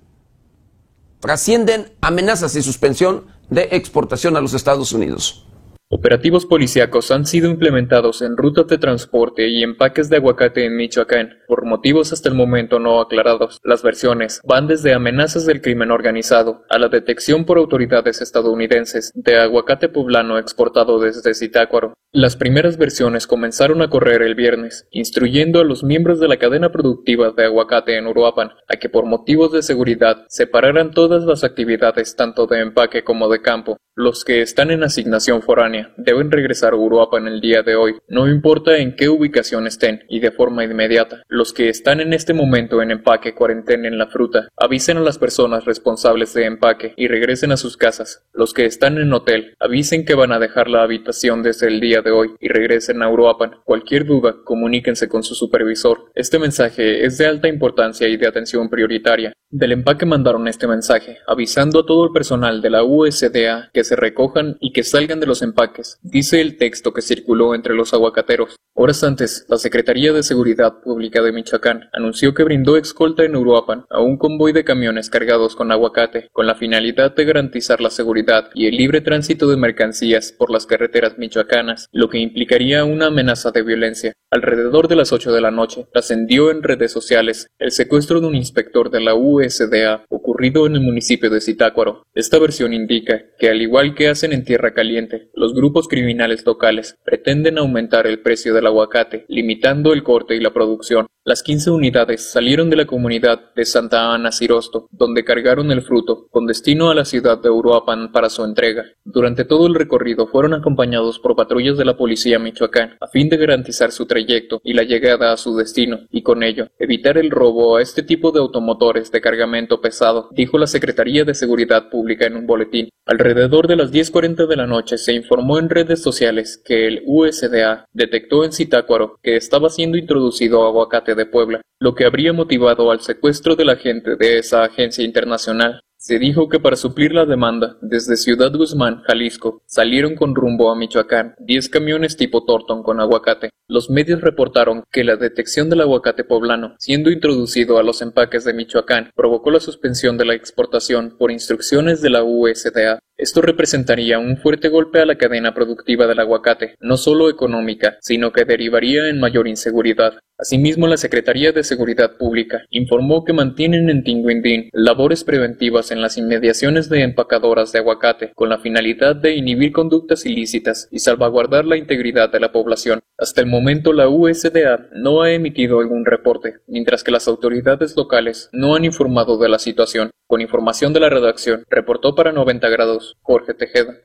Trascienden amenazas y suspensión de exportación a los Estados Unidos. Operativos policíacos han sido implementados en rutas de transporte y empaques de aguacate en Michoacán, por motivos hasta el momento no aclarados. Las versiones van desde amenazas del crimen organizado a la detección por autoridades estadounidenses de aguacate poblano exportado desde Zitácuaro. Las primeras versiones comenzaron a correr el viernes, instruyendo a los miembros de la cadena productiva de aguacate en Uruapan a que por motivos de seguridad separaran todas las actividades tanto de empaque como de campo. Los que están en asignación foránea deben regresar a Uruapan el día de hoy, no importa en qué ubicación estén, y de forma inmediata. Los que están en este momento en empaque cuarentena la fruta, avisen a las personas responsables de empaque y regresen a sus casas. Los que están en hotel, avisen que van a dejar la habitación desde el día de hoy y regresen a Uruapan. Cualquier duda, comuníquense con su supervisor. Este mensaje es de alta importancia y de atención prioritaria. Del empaque mandaron este mensaje, avisando a todo el personal de la USDA que se recojan y que salgan de los empaques, dice el texto que circuló entre los aguacateros. Horas antes, la Secretaría de Seguridad Pública de Michoacán anunció que brindó escolta en Uruapan a un convoy de camiones cargados con aguacate, con la finalidad de garantizar la seguridad y el libre tránsito de mercancías por las carreteras michoacanas, lo que implicaría una amenaza de violencia. Alrededor de las 8 de la noche, trascendió en redes sociales el secuestro de un inspector de la USDA ocurrido en el municipio de Zitácuaro. Esta versión indica que, al igual que hacen en Tierra Caliente, los grupos criminales locales pretenden aumentar el precio del aguacate, limitando el corte y la producción. Las 15 unidades salieron de la comunidad de Santa Ana Cirosto, donde cargaron el fruto, con destino a la ciudad de Uruapan para su entrega. Durante todo el recorrido fueron acompañados por patrullas de la policía Michoacán, a fin de garantizar su trayecto y la llegada a su destino, y con ello evitar el robo a este tipo de automotores de cargamento pesado, dijo la Secretaría de Seguridad Pública en un boletín. Alrededor de las 10.40 de la noche se informó en redes sociales que el USDA detectó en Zitácuaro que estaba siendo introducido aguacate de Puebla, lo que habría motivado al secuestro del agente de esa agencia internacional. Se dijo que para suplir la demanda, desde Ciudad Guzmán, Jalisco, salieron con rumbo a Michoacán 10 camiones tipo Torton con aguacate. Los medios reportaron que la detección del aguacate poblano, siendo introducido a los empaques de Michoacán, provocó la suspensión de la exportación por instrucciones de la USDA. Esto representaría un fuerte golpe a la cadena productiva del aguacate, no solo económica, sino que derivaría en mayor inseguridad. Asimismo, la Secretaría de Seguridad Pública informó que mantienen en Tinguindín labores preventivas en las inmediaciones de empacadoras de aguacate con la finalidad de inhibir conductas ilícitas y salvaguardar la integridad de la población. Hasta el momento la USDA no ha emitido algún reporte, mientras que las autoridades locales no han informado de la situación. Con información de la redacción, reportó para 90 grados Jorge Tejeda.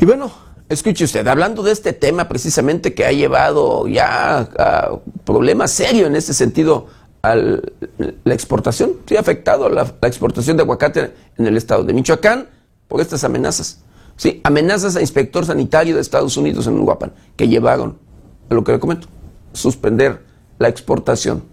Y bueno, escuche usted, hablando de este tema precisamente que ha llevado ya a problemas serios en este sentido a la exportación, sí ha afectado la, la exportación de aguacate en el estado de Michoacán por estas amenazas. Sí, amenazas a inspector sanitario de Estados Unidos en Uruapan, que llevaron, a lo que le comento, suspender la exportación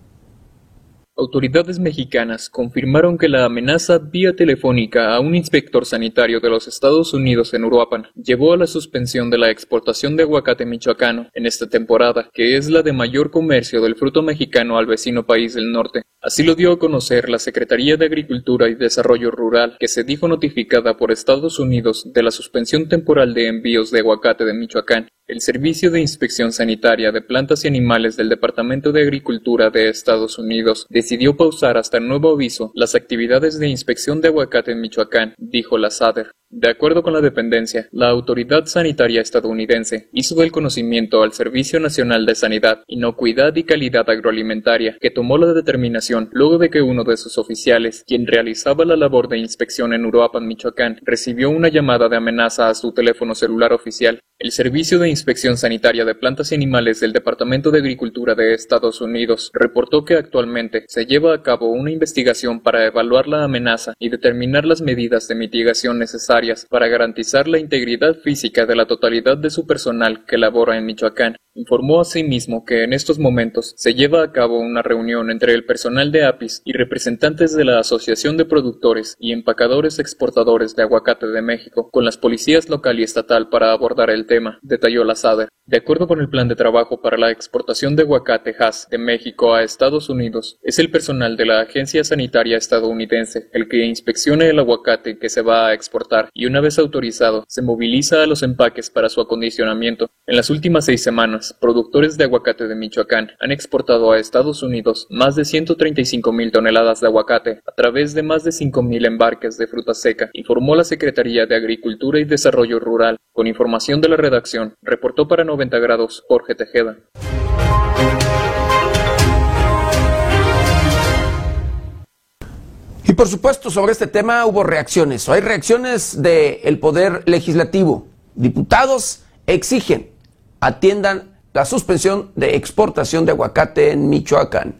Autoridades mexicanas confirmaron que la amenaza vía telefónica a un inspector sanitario de los Estados Unidos en Uruapan llevó a la suspensión de la exportación de aguacate michoacano en esta temporada, que es la de mayor comercio del fruto mexicano al vecino país del norte. Así lo dio a conocer la Secretaría de Agricultura y Desarrollo Rural, que se dijo notificada por Estados Unidos de la suspensión temporal de envíos de aguacate de Michoacán. El Servicio de Inspección Sanitaria de Plantas y Animales del Departamento de Agricultura de Estados Unidos decidió pausar hasta nuevo aviso las actividades de inspección de aguacate en Michoacán, dijo la SADER. De acuerdo con la dependencia, la Autoridad Sanitaria estadounidense hizo del conocimiento al Servicio Nacional de Sanidad, Inocuidad y Calidad Agroalimentaria, que tomó la determinación luego de que uno de sus oficiales, quien realizaba la labor de inspección en Uruapan, Michoacán, recibió una llamada de amenaza a su teléfono celular oficial. El Servicio de Inspección Sanitaria de Plantas y Animales del Departamento de Agricultura de Estados Unidos reportó que actualmente se lleva a cabo una investigación para evaluar la amenaza y determinar las medidas de mitigación necesarias para garantizar la integridad física de la totalidad de su personal que labora en Michoacán. Informó asimismo que en estos momentos se lleva a cabo una reunión entre el personal de APIS y representantes de la Asociación de Productores y Empacadores Exportadores de Aguacate de México con las policías local y estatal para abordar el tema, detalló la SADER. De acuerdo con el plan de trabajo para la exportación de aguacate Hass de México a Estados Unidos, es el personal de la Agencia Sanitaria estadounidense el que inspeccione el aguacate que se va a exportar y una vez autorizado, se moviliza a los empaques para su acondicionamiento. En las últimas seis semanas, productores de aguacate de Michoacán han exportado a Estados Unidos más de 135 mil toneladas de aguacate a través de más de 5 mil embarques de fruta seca, informó la Secretaría de Agricultura y Desarrollo Rural. Con información de la redacción, reportó para 90 grados Jorge Tejeda. Y por supuesto, sobre este tema hubo reacciones. hay reacciones del Poder Legislativo. Diputados exigen atiendan la suspensión de exportación de aguacate en Michoacán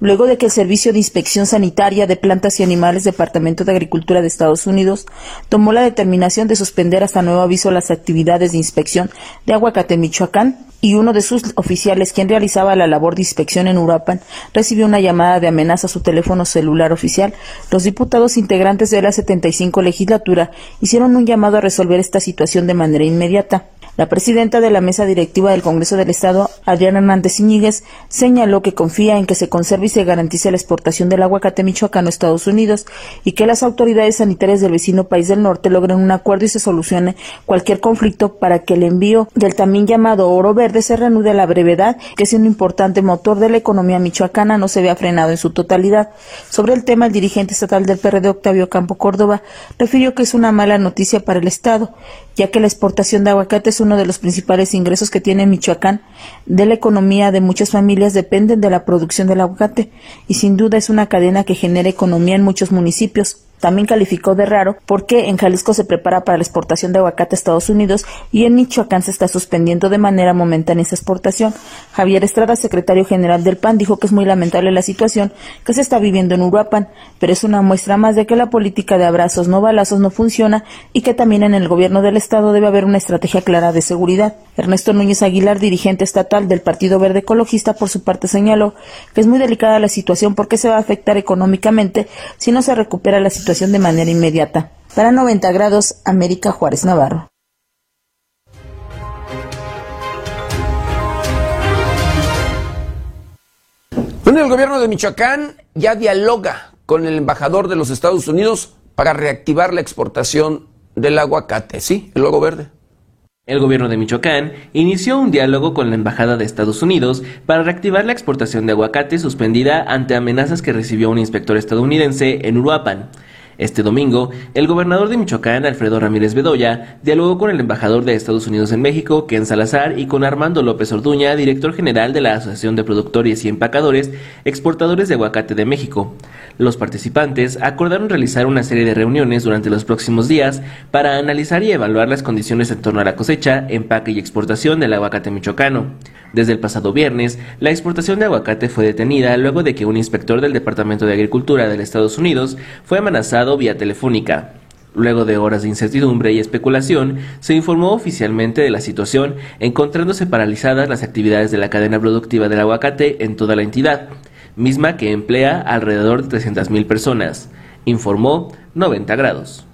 luego de que el Servicio de Inspección Sanitaria de Plantas y Animales Departamento de Agricultura de Estados Unidos tomó la determinación de suspender hasta nuevo aviso las actividades de inspección de aguacate en Michoacán y uno de sus oficiales, quien realizaba la labor de inspección en Uruapan, recibió una llamada de amenaza a su teléfono celular oficial. Los diputados integrantes de la 75 legislatura hicieron un llamado a resolver esta situación de manera inmediata. La presidenta de la mesa directiva del Congreso del Estado, Adriana Hernández Iñiguez, señaló que confía en que se conserve y se garantice la exportación del aguacate michoacano a Estados Unidos y que las autoridades sanitarias del vecino país del norte logren un acuerdo y se solucione cualquier conflicto para que el envío del también llamado oro verde se reanude a la brevedad, que es un importante motor de la economía michoacana, no se vea frenado en su totalidad. Sobre el tema, el dirigente estatal del PRD, Octavio Campo Córdoba, refirió que es una mala noticia para el Estado, ya que la exportación de aguacate es uno de los principales ingresos que tiene Michoacán. De la economía de muchas familias dependen de la producción del aguacate y sin duda es una cadena que genera economía en muchos municipios. También calificó de raro porque en Jalisco se prepara para la exportación de aguacate a Estados Unidos y en Michoacán se está suspendiendo de manera momentánea esa exportación. Javier Estrada, secretario general del PAN, dijo que es muy lamentable la situación que se está viviendo en Uruapan, pero es una muestra más de que la política de abrazos no balazos no funciona y que también en el gobierno del Estado debe haber una estrategia clara de seguridad. Ernesto Núñez Aguilar, dirigente estatal del Partido Verde Ecologista, por su parte señaló que es muy delicada la situación porque se va a afectar económicamente si no se recupera la situación de manera inmediata. Para 90 grados, América Juárez Navarro. Bueno, el gobierno de Michoacán ya dialoga con el embajador de los Estados Unidos para reactivar la exportación del aguacate, ¿sí? El logo verde. El gobierno de Michoacán inició un diálogo con la Embajada de Estados Unidos para reactivar la exportación de aguacate suspendida ante amenazas que recibió un inspector estadounidense en Uruapan. Este domingo, el gobernador de Michoacán, Alfredo Ramírez Bedoya, dialogó con el embajador de Estados Unidos en México, Ken Salazar, y con Armando López Orduña, director general de la Asociación de Productores y Empacadores Exportadores de Aguacate de México. Los participantes acordaron realizar una serie de reuniones durante los próximos días para analizar y evaluar las condiciones en torno a la cosecha, empaque y exportación del aguacate michoacano. Desde el pasado viernes, la exportación de aguacate fue detenida luego de que un inspector del Departamento de Agricultura de Estados Unidos fue amenazado vía telefónica. Luego de horas de incertidumbre y especulación, se informó oficialmente de la situación, encontrándose paralizadas las actividades de la cadena productiva del aguacate en toda la entidad. misma que emplea alrededor de 300.000 personas, informó 90 grados.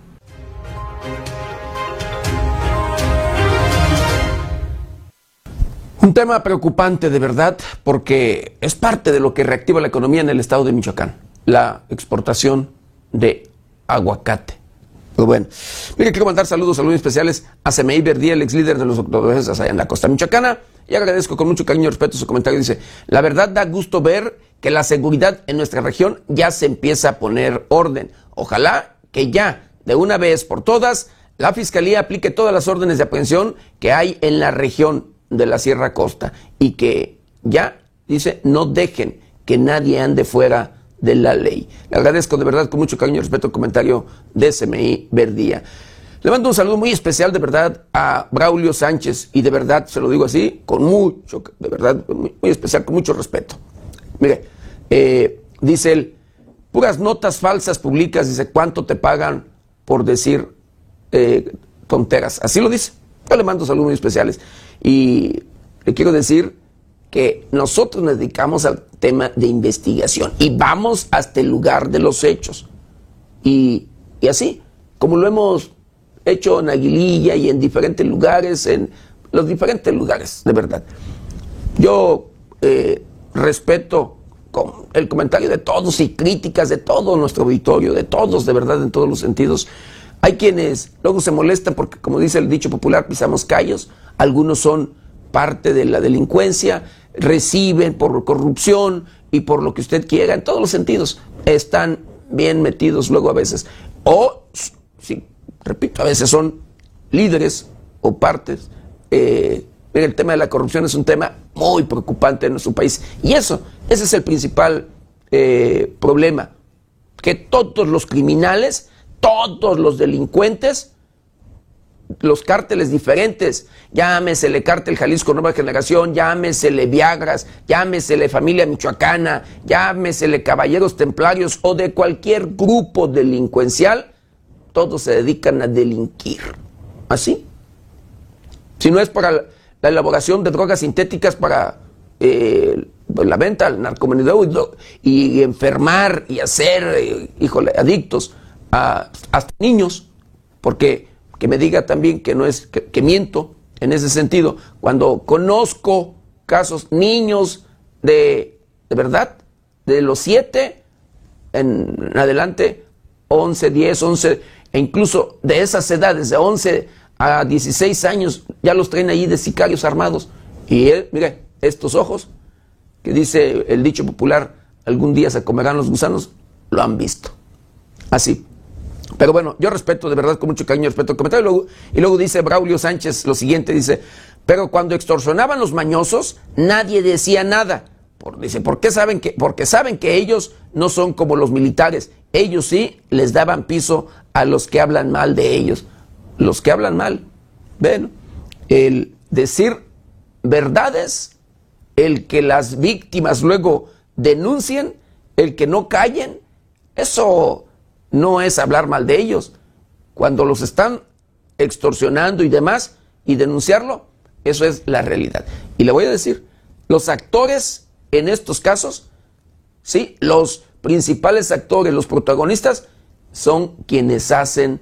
Un tema preocupante de verdad porque es parte de lo que reactiva la economía en el estado de Michoacán, la exportación de aguacate. Pues bueno, mire, quiero mandar saludos, saludos especiales a CMI Verdía, el ex líder de los doctores allá en la costa michoacana, y agradezco con mucho cariño y respeto su comentario. Dice, la verdad da gusto ver que la seguridad en nuestra región ya se empieza a poner orden. Ojalá que ya, de una vez por todas, la Fiscalía aplique todas las órdenes de aprehensión que hay en la región de la Sierra Costa y que ya, dice, no dejen que nadie ande fuera de la ley. Le agradezco de verdad con mucho cariño y respeto el comentario de SMI Verdía. Le mando un saludo muy especial de verdad a Braulio Sánchez y de verdad se lo digo así, con mucho, de verdad, muy, especial, con mucho respeto. Mire, eh, dice él, puras notas falsas publicas, dice, ¿cuánto te pagan por decir eh, tonteras? Así lo dice. Yo le mando saludos muy especiales y le quiero decir que nosotros nos dedicamos al tema de investigación y vamos hasta el lugar de los hechos. Y, así, como lo hemos hecho en Aguililla y en diferentes lugares, en los diferentes lugares, de verdad. Yo eh, respeto el comentario de todos y críticas de todo nuestro auditorio, de todos, de verdad, en todos los sentidos. Hay quienes luego se molestan porque, como dice el dicho popular, pisamos callos. Algunos son parte de la delincuencia, reciben por corrupción y por lo que usted quiera, en todos los sentidos, están bien metidos luego a veces. O, sí, repito, a veces son líderes o partes. Eh, el tema de la corrupción es un tema muy preocupante en nuestro país. Y eso, ese es el principal eh, problema. Que todos los criminales, todos los delincuentes, los cárteles diferentes, llámesele cártel Jalisco Nueva Generación, llámesele Viagras, llámesele Familia Michoacana, llámesele Caballeros Templarios o de cualquier grupo delincuencial, todos se dedican a delinquir. ¿Así? Si no es para la elaboración de drogas sintéticas para eh, la venta al narcomenudeo y, enfermar y hacer, eh, híjole, adictos hasta niños, porque que me diga también que no es que, miento en ese sentido. Cuando conozco casos, niños de, de verdad, de los siete en adelante, 11, 10, 11, e incluso de esas edades, de 11 a 16 años, ya los traen ahí de sicarios armados. Y él, mire, estos ojos, que dice el dicho popular, algún día se comerán los gusanos, lo han visto. Así. Pero bueno, yo respeto de verdad con mucho cariño, respeto el comentario. Y luego, dice Braulio Sánchez lo siguiente, dice, pero cuando extorsionaban los mañosos, nadie decía nada. Dice, ¿por qué saben que? Porque saben que ellos no son como los militares. Ellos sí les daban piso a los que hablan mal de ellos. Los que hablan mal. Ven, el decir verdades, el que las víctimas luego denuncien, el que no callen, eso no es hablar mal de ellos. Cuando los están extorsionando y demás, y denunciarlo, eso es la realidad. Y le voy a decir, los actores en estos casos, sí, los principales actores, los protagonistas, son quienes hacen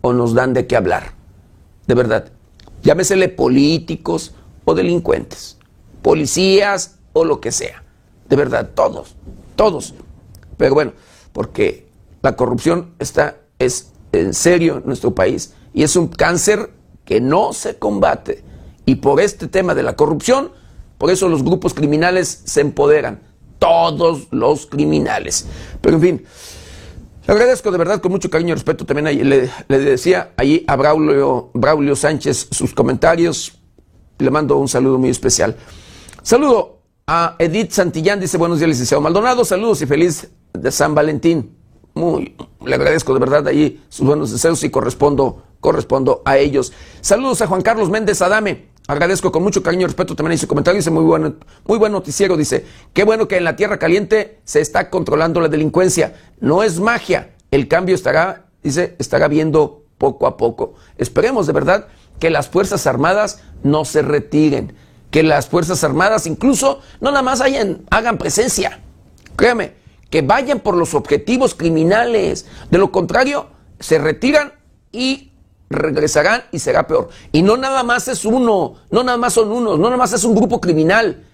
o nos dan de qué hablar. De verdad. Llámesele políticos o delincuentes, policías o lo que sea. De verdad, todos, todos. Pero bueno, porque la corrupción está, es en serio en nuestro país y es un cáncer que no se combate. Y por este tema de la corrupción, por eso los grupos criminales se empoderan. Todos los criminales. Pero en fin, le agradezco de verdad con mucho cariño y respeto también. Le, decía allí a Braulio, Braulio Sánchez sus comentarios. Le mando un saludo muy especial. Saludo a Edith Santillán, dice buenos días, licenciado Maldonado. Saludos y feliz de San Valentín muy, le agradezco de verdad ahí sus buenos deseos y correspondo, correspondo a ellos. Saludos a Juan Carlos Méndez Adame. Agradezco con mucho cariño y respeto también en su comentario. Dice muy bueno, muy buen noticiero. Dice, qué bueno que en la tierra caliente se está controlando la delincuencia. No es magia. El cambio estará, dice, estará viendo poco a poco. Esperemos de verdad que las Fuerzas Armadas no se retiren. Que las Fuerzas Armadas incluso no nada más hayan, hagan presencia Créeme, que vayan por los objetivos criminales. De lo contrario, se retiran y regresarán y será peor. Y no nada más es uno, no nada más son unos, no nada más es un grupo criminal.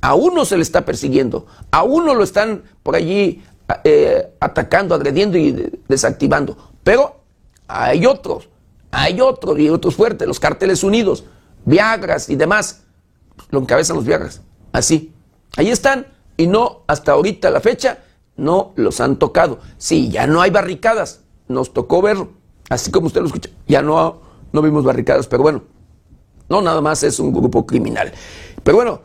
A uno se le está persiguiendo, a uno lo están por allí eh, atacando, agrediendo y desactivando. Pero hay otros, hay otros y otros fuertes, los cárteles unidos, Viagras y demás. Lo encabezan los Viagras. Así. Ahí están. Y no, hasta ahorita la fecha, no los han tocado. Sí, ya no hay barricadas. Nos tocó verlo. Así como usted lo escucha. Ya no, no vimos barricadas, pero bueno. No, nada más es un grupo criminal. Pero bueno,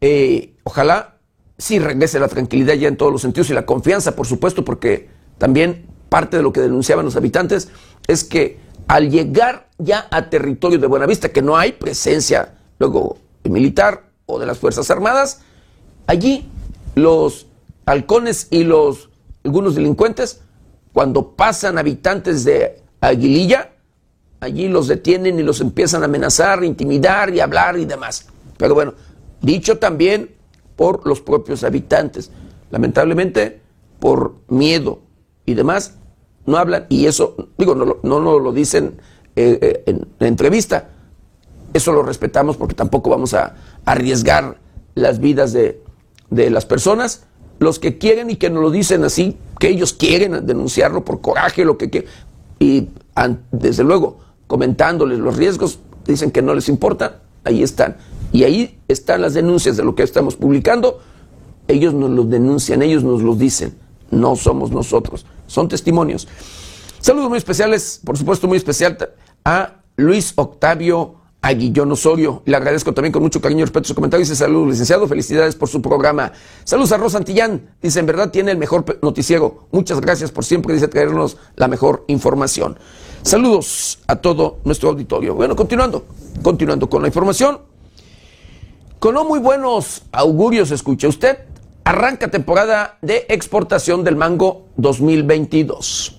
eh, ojalá sí regrese la tranquilidad ya en todos los sentidos y la confianza, por supuesto, porque también parte de lo que denunciaban los habitantes es que al llegar ya a territorio de Buenavista, que no hay presencia luego militar o de las Fuerzas Armadas, allí los halcones y los algunos delincuentes, cuando pasan habitantes de Aguililla, allí los detienen y los empiezan a amenazar, intimidar y hablar y demás. Pero bueno, dicho también por los propios habitantes. Lamentablemente, por miedo y demás, no hablan, y eso, digo, no, no, lo dicen eh, eh, en la entrevista, eso lo respetamos porque tampoco vamos a arriesgar las vidas de, de las personas, los que quieren y que nos lo dicen así, que ellos quieren denunciarlo por coraje, lo que quieren, y desde luego comentándoles los riesgos, dicen que no les importa, ahí están. Y ahí están las denuncias de lo que estamos publicando, ellos nos lo denuncian, ellos nos lo dicen, no somos nosotros, son testimonios. Saludos muy especiales, por supuesto muy especial a Luis Octavio Aguillón Osorio. Le agradezco también con mucho cariño y respeto su comentario. Dice saludos, licenciado. Felicidades por su programa. Saludos a Rosa Antillán. Dice, en verdad tiene el mejor noticiero. Muchas gracias por siempre, dice, traernos la mejor información. Saludos a todo nuestro auditorio. Bueno, continuando, continuando con la información. Con no muy buenos augurios, escucha usted, arranca temporada de exportación del mango 2022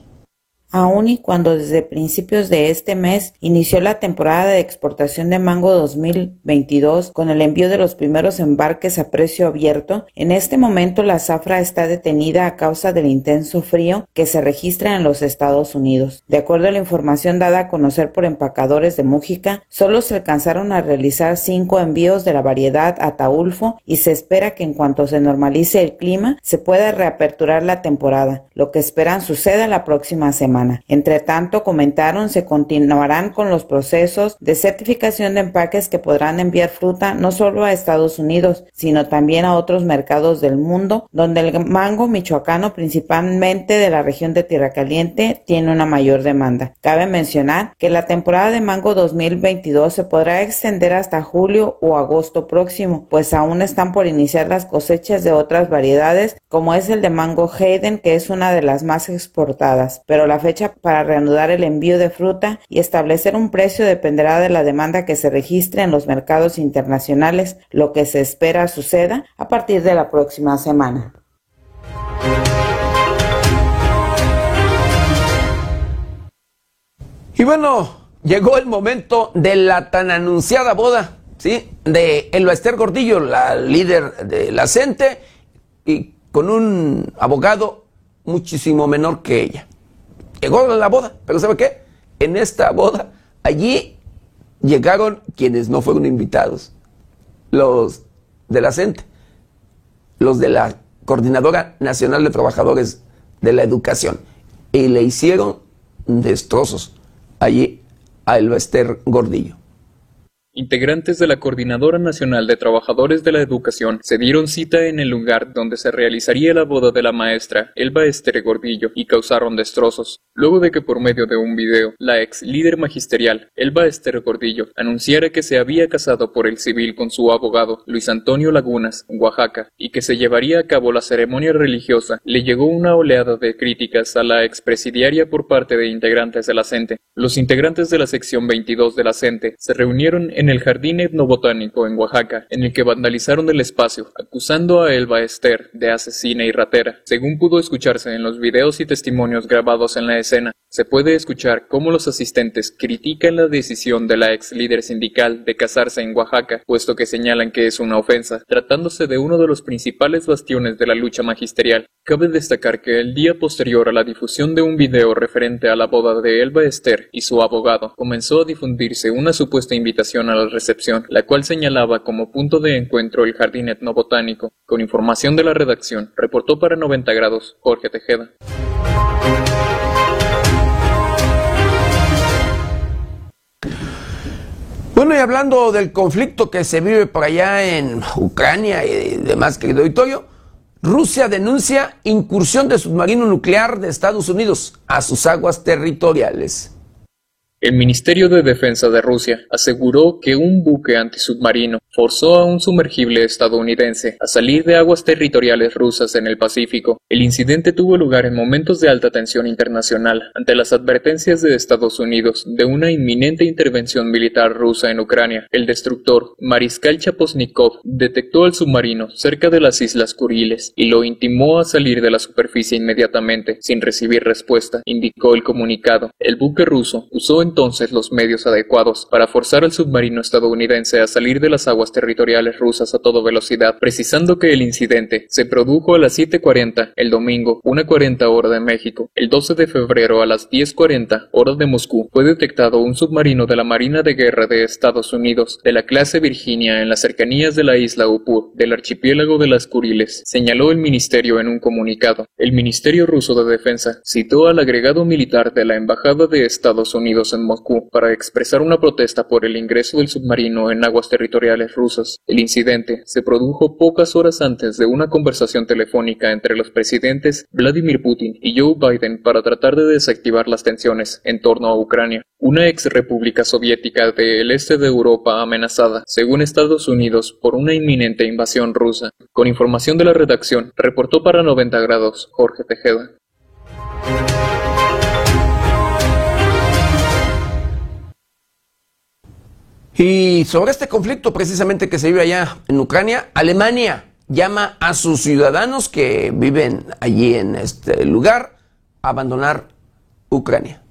aun y cuando desde principios de este mes inició la temporada de exportación de mango 2022 con el envío de los primeros embarques a precio abierto, en este momento la zafra está detenida a causa del intenso frío que se registra en los Estados Unidos. De acuerdo a la información dada a conocer por empacadores de Mújica, solo se alcanzaron a realizar cinco envíos de la variedad Ataulfo y se espera que en cuanto se normalice el clima se pueda reaperturar la temporada, lo que esperan suceda la próxima semana. Entre tanto, comentaron, se continuarán con los procesos de certificación de empaques que podrán enviar fruta no solo a Estados Unidos, sino también a otros mercados del mundo, donde el mango michoacano, principalmente de la región de Tierra Caliente, tiene una mayor demanda. Cabe mencionar que la temporada de mango 2022 se podrá extender hasta julio o agosto próximo, pues aún están por iniciar las cosechas de otras variedades, como es el de mango Hayden, que es una de las más exportadas, pero la fecha para reanudar el envío de fruta y establecer un precio dependerá de la demanda que se registre en los mercados internacionales, lo que se espera suceda a partir de la próxima semana. Y bueno, llegó el momento de la tan anunciada boda, ¿sí? De Elba Esther Gordillo, la líder de la CENTE, y con un abogado muchísimo menor que ella. Llegó la boda, pero ¿sabe qué? En esta boda, allí llegaron quienes no fueron invitados, los de la CENTE, los de la Coordinadora Nacional de Trabajadores de la Educación, y le hicieron destrozos allí a Elvester Gordillo. Integrantes de la Coordinadora Nacional de Trabajadores de la Educación se dieron cita en el lugar donde se realizaría la boda de la maestra Elba Estere Gordillo y causaron destrozos, luego de que por medio de un video, la ex líder magisterial Elba Estere Gordillo anunciara que se había casado por el civil con su abogado Luis Antonio Lagunas, Oaxaca, y que se llevaría a cabo la ceremonia religiosa, le llegó una oleada de críticas a la expresidiaria por parte de integrantes de la CENTE. Los integrantes de la sección 22 de la CENTE se reunieron en en el Jardín Etnobotánico en Oaxaca, en el que vandalizaron el espacio, acusando a Elba Esther de asesina y ratera. Según pudo escucharse en los videos y testimonios grabados en la escena, se puede escuchar cómo los asistentes critican la decisión de la ex líder sindical de casarse en Oaxaca, puesto que señalan que es una ofensa, tratándose de uno de los principales bastiones de la lucha magisterial. Cabe destacar que el día posterior a la difusión de un video referente a la boda de Elba Esther y su abogado, comenzó a difundirse una supuesta invitación a la recepción, la cual señalaba como punto de encuentro el jardín etnobotánico. Con información de la redacción, reportó para 90 grados Jorge Tejeda. Bueno, y hablando del conflicto que se vive por allá en Ucrania y demás, querido auditorio, Rusia denuncia incursión de submarino nuclear de Estados Unidos a sus aguas territoriales. El Ministerio de Defensa de Rusia aseguró que un buque antisubmarino forzó a un sumergible estadounidense a salir de aguas territoriales rusas en el Pacífico. El incidente tuvo lugar en momentos de alta tensión internacional ante las advertencias de Estados Unidos de una inminente intervención militar rusa en Ucrania. El destructor Mariscal Chaposnikov detectó al submarino cerca de las Islas Kuriles y lo intimó a salir de la superficie inmediatamente sin recibir respuesta, indicó el comunicado. El buque ruso usó entonces los medios adecuados para forzar al submarino estadounidense a salir de las aguas territoriales rusas a toda velocidad, precisando que el incidente se produjo a las 7.40 el domingo, 1.40 hora de México. El 12 de febrero a las 10.40 horas de Moscú fue detectado un submarino de la Marina de Guerra de Estados Unidos de la clase Virginia en las cercanías de la isla Upur del archipiélago de las Kuriles, señaló el ministerio en un comunicado. El Ministerio ruso de Defensa citó al agregado militar de la Embajada de Estados Unidos en Para expresar una protesta por el ingreso del submarino en aguas territoriales rusas. El incidente se produjo pocas horas antes de una conversación telefónica entre los presidentes Vladimir Putin y Joe Biden para tratar de desactivar las tensiones en torno a Ucrania, una ex república soviética del este de Europa amenazada, según Estados Unidos, por una inminente invasión rusa. Con información de la redacción, reportó para 90 grados Jorge Tejeda. Y sobre este conflicto precisamente que se vive allá en Ucrania, Alemania llama a sus ciudadanos que viven allí en este lugar a abandonar Ucrania.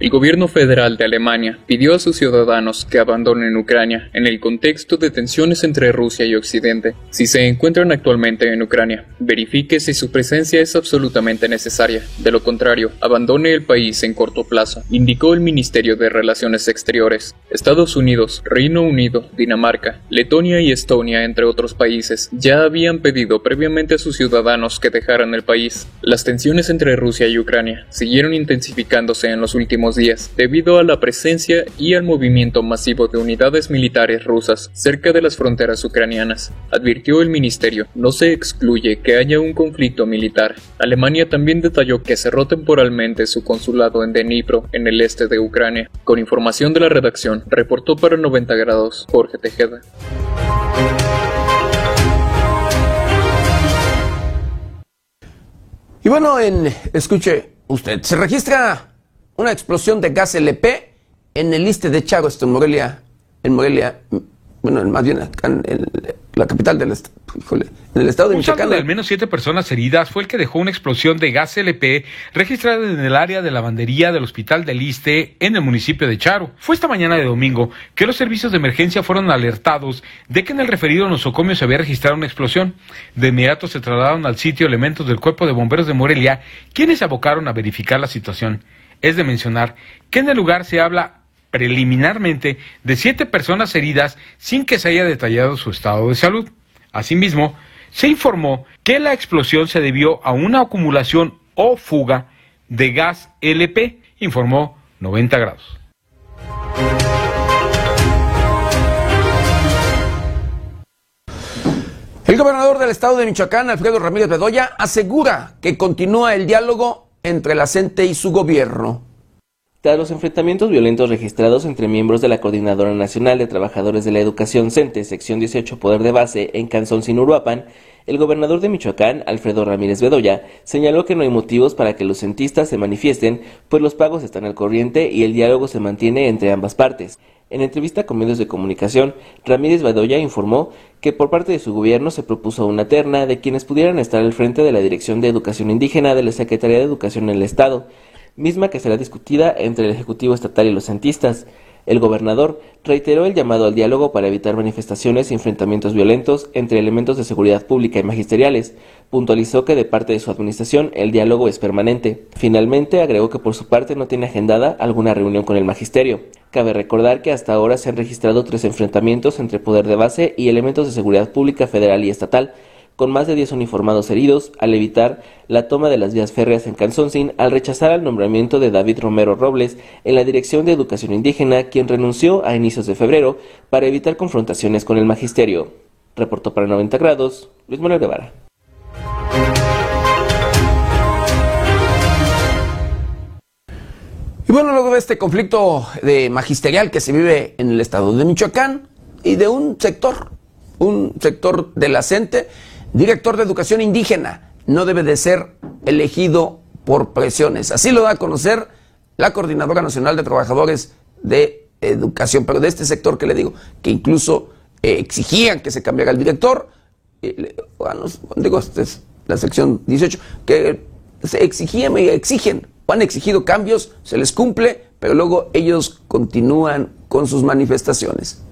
El gobierno federal de Alemania pidió a sus ciudadanos que abandonen Ucrania en el contexto de tensiones entre Rusia y Occidente. Si se encuentran actualmente en Ucrania, verifique si su presencia es absolutamente necesaria. De lo contrario, abandone el país en corto plazo, indicó el Ministerio de Relaciones Exteriores. Estados Unidos, Reino Unido, Dinamarca, Letonia y Estonia, entre otros países, ya habían pedido previamente a sus ciudadanos que dejaran el país. Las tensiones entre Rusia y Ucrania siguieron intensificándose en los últimos días, debido a la presencia y al movimiento masivo de unidades militares rusas cerca de las fronteras ucranianas, advirtió el ministerio. No se excluye que haya un conflicto militar. Alemania también detalló que cerró temporalmente su consulado en Dnipro, en el este de Ucrania. Con información de la redacción, reportó para 90 grados Jorge Tejeda. Y bueno, en escuche usted, se registra una explosión de gas LP en el este de Chago, esto en Morelia, en Morelia, bueno, más bien acá en, la capital del estado, híjole, en el estado de Michoacán. al menos siete personas heridas fue el que dejó una explosión de gas LP registrada en el área de lavandería del Hospital del Iste en el municipio de Charo. Fue esta mañana de domingo que los servicios de emergencia fueron alertados de que en el referido nosocomio se había registrado una explosión. De inmediato se trasladaron al sitio elementos del Cuerpo de Bomberos de Morelia, quienes se abocaron a verificar la situación. Es de mencionar que en el lugar se habla preliminarmente de siete personas heridas sin que se haya detallado su estado de salud. Asimismo, se informó que la explosión se debió a una acumulación o fuga de gas LP, informó 90 grados. El gobernador del estado de Michoacán, Alfredo Ramírez Bedoya, asegura que continúa el diálogo entre la CENTE y su gobierno. Tras los enfrentamientos violentos registrados entre miembros de la Coordinadora Nacional de Trabajadores de la Educación CENTE, sección 18 Poder de Base, en Canzón Sinuruapan, El gobernador de Michoacán, Alfredo Ramírez Bedoya, señaló que no hay motivos para que los centistas se manifiesten, pues los pagos están al corriente y el diálogo se mantiene entre ambas partes. En entrevista con medios de comunicación, Ramírez Bedoya informó que por parte de su gobierno se propuso una terna de quienes pudieran estar al frente de la Dirección de Educación Indígena de la Secretaría de Educación en el Estado, misma que será discutida entre el Ejecutivo Estatal y los centistas. El gobernador reiteró el llamado al diálogo para evitar manifestaciones y enfrentamientos violentos entre elementos de seguridad pública y magisteriales. Puntualizó que de parte de su administración el diálogo es permanente. Finalmente agregó que por su parte no tiene agendada alguna reunión con el magisterio. Cabe recordar que hasta ahora se han registrado tres enfrentamientos entre poder de base y elementos de seguridad pública federal y estatal con más de 10 uniformados heridos al evitar la toma de las vías férreas en Canzoncin al rechazar el nombramiento de David Romero Robles en la Dirección de Educación Indígena, quien renunció a inicios de febrero para evitar confrontaciones con el magisterio. Reportó para 90 grados Luis Manuel Guevara. Y bueno, luego de este conflicto de magisterial que se vive en el estado de Michoacán y de un sector, un sector de la CENTE, director de educación indígena, no debe de ser elegido por presiones. Así lo da a conocer la Coordinadora Nacional de Trabajadores de Educación, pero de este sector que le digo, que incluso eh, exigían que se cambiara el director, eh, bueno, digo, esta es la sección 18, que se exigían y exigen, han exigido cambios, se les cumple, pero luego ellos continúan con sus manifestaciones.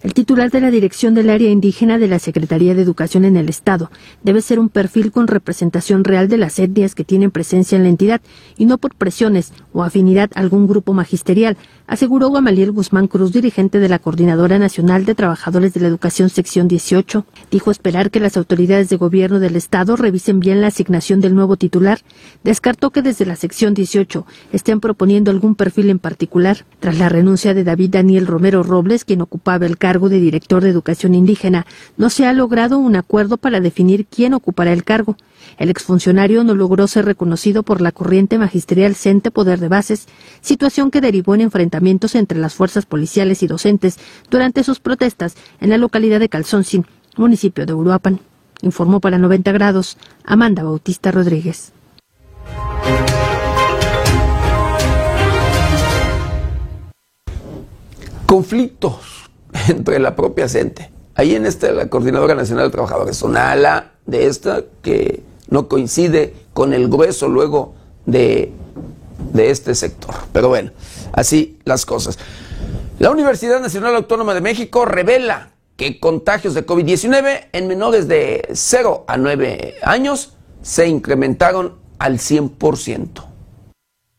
El titular de la dirección del área indígena de la Secretaría de Educación en el Estado debe ser un perfil con representación real de las etnias que tienen presencia en la entidad y no por presiones o afinidad a algún grupo magisterial, aseguró Gamaliel Guzmán Cruz, dirigente de la Coordinadora Nacional de Trabajadores de la Educación Sección 18. Dijo esperar que las autoridades de gobierno del Estado revisen bien la asignación del nuevo titular. Descartó que desde la Sección 18 estén proponiendo algún perfil en particular. Tras la renuncia de David Daniel Romero Robles, quien ocupaba el cargo de director de Educación Indígena, no se ha logrado un acuerdo para definir quién ocupará el cargo. El exfuncionario no logró ser reconocido por la corriente magisterial CENTE Poder de Bases, situación que derivó en enfrentamientos entre las fuerzas policiales y docentes durante sus protestas en la localidad de Calzoncin, municipio de Uruapan. Informó para 90 grados Amanda Bautista Rodríguez. Conflictos entre la propia CENTE. Ahí en esta, la Coordinadora Nacional de Trabajadores, una ala de esta que no coincide con el grueso luego de, de este sector. Pero bueno, así las cosas. La Universidad Nacional Autónoma de México revela que contagios de COVID-19 en menores de 0 a 9 años se incrementaron al 100%.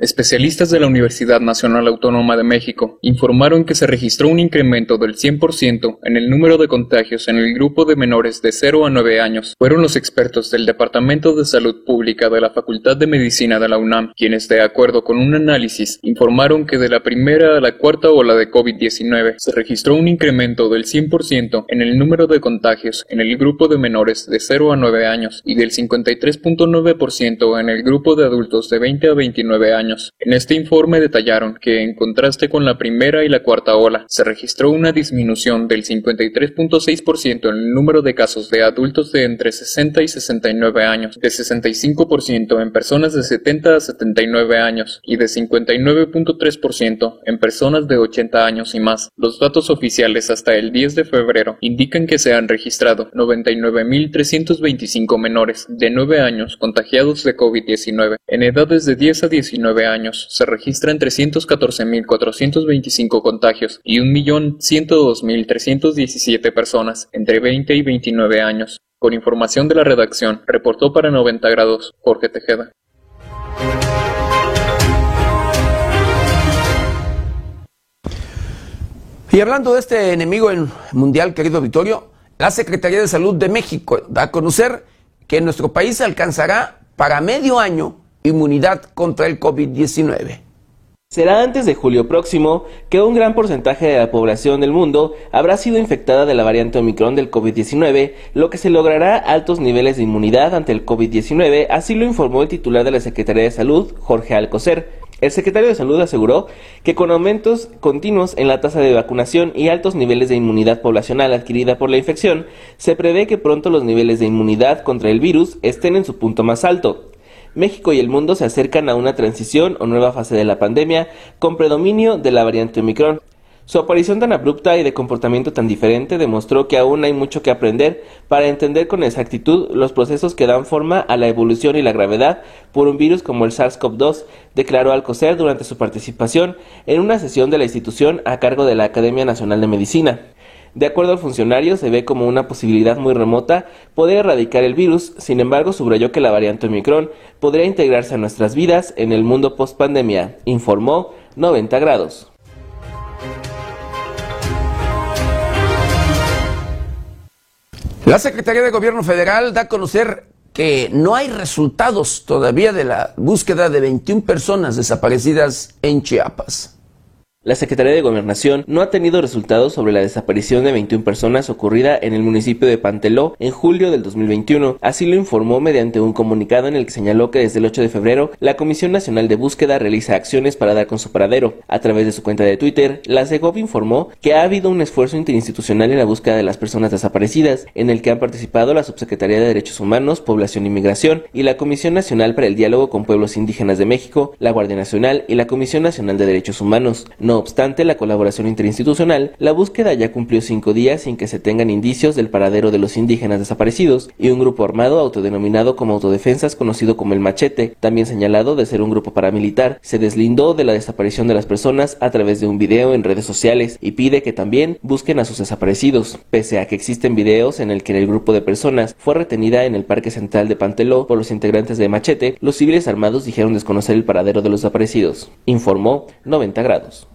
Especialistas de la Universidad Nacional Autónoma de México informaron que se registró un incremento del 100% en el número de contagios en el grupo de menores de 0 a 9 años. Fueron los expertos del Departamento de Salud Pública de la Facultad de Medicina de la UNAM quienes, de acuerdo con un análisis, informaron que de la primera a la cuarta ola de COVID-19 se registró un incremento del 100% en el número de contagios en el grupo de menores de 0 a 9 años y del 53.9% en el grupo de adultos de 20 a 29 años. En este informe detallaron que, en contraste con la primera y la cuarta ola, se registró una disminución del 53.6% en el número de casos de adultos de entre 60 y 69 años, de 65% en personas de 70 a 79 años y de 59.3% en personas de 80 años y más. Los datos oficiales hasta el 10 de febrero indican que se han registrado 99.325 menores de 9 años contagiados de COVID-19 en edades de 10 a 19 años se registran 314.425 contagios y 1.102.317 personas entre 20 y 29 años. Con información de la redacción, reportó para 90 grados Jorge Tejeda. Y hablando de este enemigo mundial, querido Vittorio, la Secretaría de Salud de México da a conocer que nuestro país alcanzará para medio año inmunidad contra el COVID-19. Será antes de julio próximo que un gran porcentaje de la población del mundo habrá sido infectada de la variante Omicron del COVID-19, lo que se logrará altos niveles de inmunidad ante el COVID-19, así lo informó el titular de la Secretaría de Salud, Jorge Alcocer. El secretario de Salud aseguró que con aumentos continuos en la tasa de vacunación y altos niveles de inmunidad poblacional adquirida por la infección, se prevé que pronto los niveles de inmunidad contra el virus estén en su punto más alto. México y el mundo se acercan a una transición o nueva fase de la pandemia con predominio de la variante Omicron. Su aparición tan abrupta y de comportamiento tan diferente demostró que aún hay mucho que aprender para entender con exactitud los procesos que dan forma a la evolución y la gravedad por un virus como el SARS-CoV-2, declaró Alcocer durante su participación en una sesión de la institución a cargo de la Academia Nacional de Medicina. De acuerdo al funcionario, se ve como una posibilidad muy remota poder erradicar el virus, sin embargo subrayó que la variante Omicron podría integrarse a nuestras vidas en el mundo post-pandemia, informó 90 grados. La Secretaría de Gobierno Federal da a conocer que no hay resultados todavía de la búsqueda de 21 personas desaparecidas en Chiapas. La Secretaría de Gobernación no ha tenido resultados sobre la desaparición de 21 personas ocurrida en el municipio de Panteló en julio del 2021. Así lo informó mediante un comunicado en el que señaló que desde el 8 de febrero la Comisión Nacional de Búsqueda realiza acciones para dar con su paradero. A través de su cuenta de Twitter, la CEGOV informó que ha habido un esfuerzo interinstitucional en la búsqueda de las personas desaparecidas, en el que han participado la Subsecretaría de Derechos Humanos, Población y Migración y la Comisión Nacional para el Diálogo con Pueblos Indígenas de México, la Guardia Nacional y la Comisión Nacional de Derechos Humanos. No obstante la colaboración interinstitucional, la búsqueda ya cumplió cinco días sin que se tengan indicios del paradero de los indígenas desaparecidos y un grupo armado autodenominado como autodefensas conocido como el Machete, también señalado de ser un grupo paramilitar, se deslindó de la desaparición de las personas a través de un video en redes sociales y pide que también busquen a sus desaparecidos, pese a que existen videos en el que el grupo de personas fue retenida en el Parque Central de Panteló por los integrantes de Machete, los civiles armados dijeron desconocer el paradero de los desaparecidos, informó 90 grados.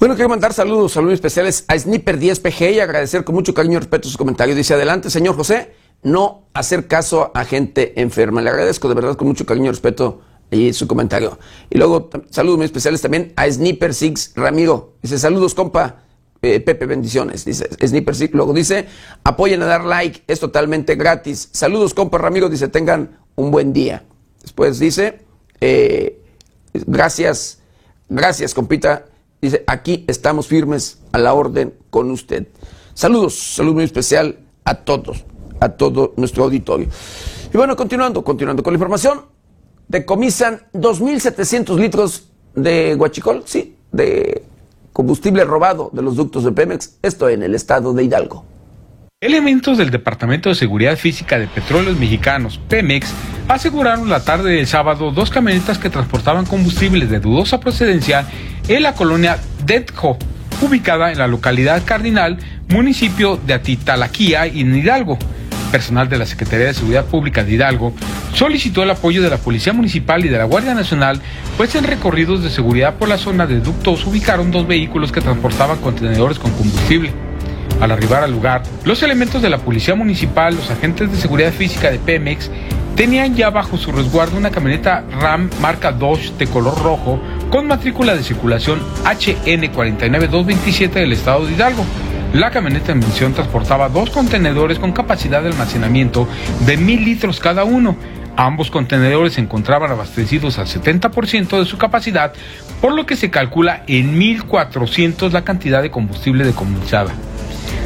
Bueno, quiero mandar saludos, saludos especiales a Sniper 10PG y agradecer con mucho cariño y respeto su comentario. Dice, adelante, señor José, no hacer caso a gente enferma. Le agradezco de verdad con mucho cariño y respeto y su comentario. Y luego, saludos muy especiales también a Sniper Six Ramiro. Dice, saludos, compa. Eh, Pepe, bendiciones. Dice Sniper Six. Luego dice, apoyen a dar like, es totalmente gratis. Saludos, compa Ramiro. Dice, tengan un buen día. Después dice, eh, gracias, gracias, compita. Dice, aquí estamos firmes a la orden con usted. Saludos, saludo muy especial a todos, a todo nuestro auditorio. Y bueno, continuando, continuando con la información, decomisan 2.700 litros de guachicol, sí, de combustible robado de los ductos de Pemex, esto en el estado de Hidalgo. Elementos del Departamento de Seguridad Física de Petróleos Mexicanos, Pemex, aseguraron la tarde del sábado dos camionetas que transportaban combustibles de dudosa procedencia en la colonia Detjo, ubicada en la localidad Cardinal, municipio de Atitalaquía y en Hidalgo. Personal de la Secretaría de Seguridad Pública de Hidalgo solicitó el apoyo de la Policía Municipal y de la Guardia Nacional, pues en recorridos de seguridad por la zona de ductos ubicaron dos vehículos que transportaban contenedores con combustible. Al arribar al lugar, los elementos de la Policía Municipal, los agentes de seguridad física de Pemex, tenían ya bajo su resguardo una camioneta RAM marca Dodge de color rojo con matrícula de circulación HN49227 del estado de Hidalgo. La camioneta en mención transportaba dos contenedores con capacidad de almacenamiento de mil litros cada uno. Ambos contenedores se encontraban abastecidos al 70% de su capacidad, por lo que se calcula en 1.400 la cantidad de combustible decomisada.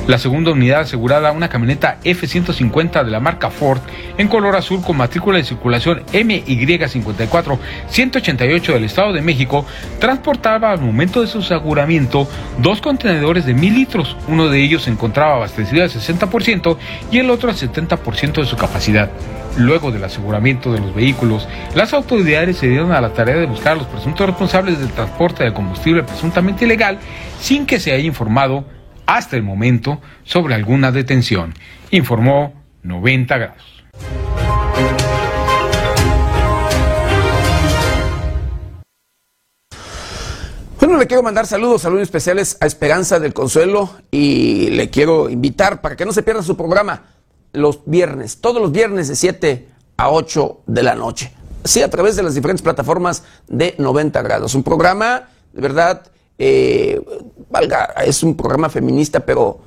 La segunda unidad asegurada, una camioneta F-150 de la marca Ford, en color azul con matrícula de circulación MY54-188 del Estado de México, transportaba al momento de su aseguramiento dos contenedores de mil litros. Uno de ellos se encontraba abastecido al 60% y el otro al 70% de su capacidad. Luego del aseguramiento de los vehículos, las autoridades se dieron a la tarea de buscar a los presuntos responsables del transporte de combustible presuntamente ilegal sin que se haya informado hasta el momento sobre alguna detención, informó 90 grados. Bueno, le quiero mandar saludos, saludos especiales a Esperanza del Consuelo y le quiero invitar para que no se pierda su programa los viernes, todos los viernes de 7 a 8 de la noche. Sí, a través de las diferentes plataformas de 90 grados. Un programa de verdad eh, valga, es un programa feminista, pero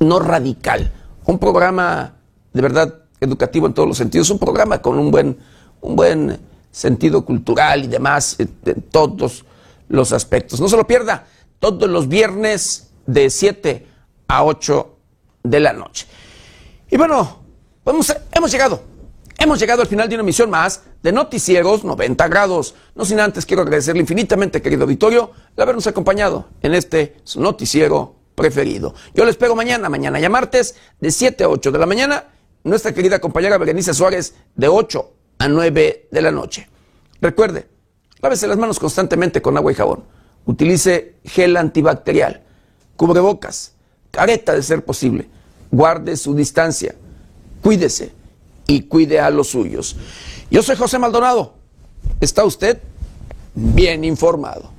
no radical. Un programa de verdad educativo en todos los sentidos, un programa con un buen, un buen sentido cultural y demás eh, en todos los aspectos. No se lo pierda todos los viernes de 7 a 8 de la noche. Y bueno, hemos llegado, hemos llegado al final de una emisión más de Noticieros 90 grados. No sin antes quiero agradecerle infinitamente, querido auditorio, el habernos acompañado en este su noticiero preferido. Yo les espero mañana, mañana ya martes, de 7 a 8 de la mañana, nuestra querida compañera Berenice Suárez, de 8 a 9 de la noche. Recuerde, lávese las manos constantemente con agua y jabón. Utilice gel antibacterial, cubrebocas, careta de ser posible. Guarde su distancia, cuídese y cuide a los suyos. Yo soy José Maldonado. ¿Está usted bien informado?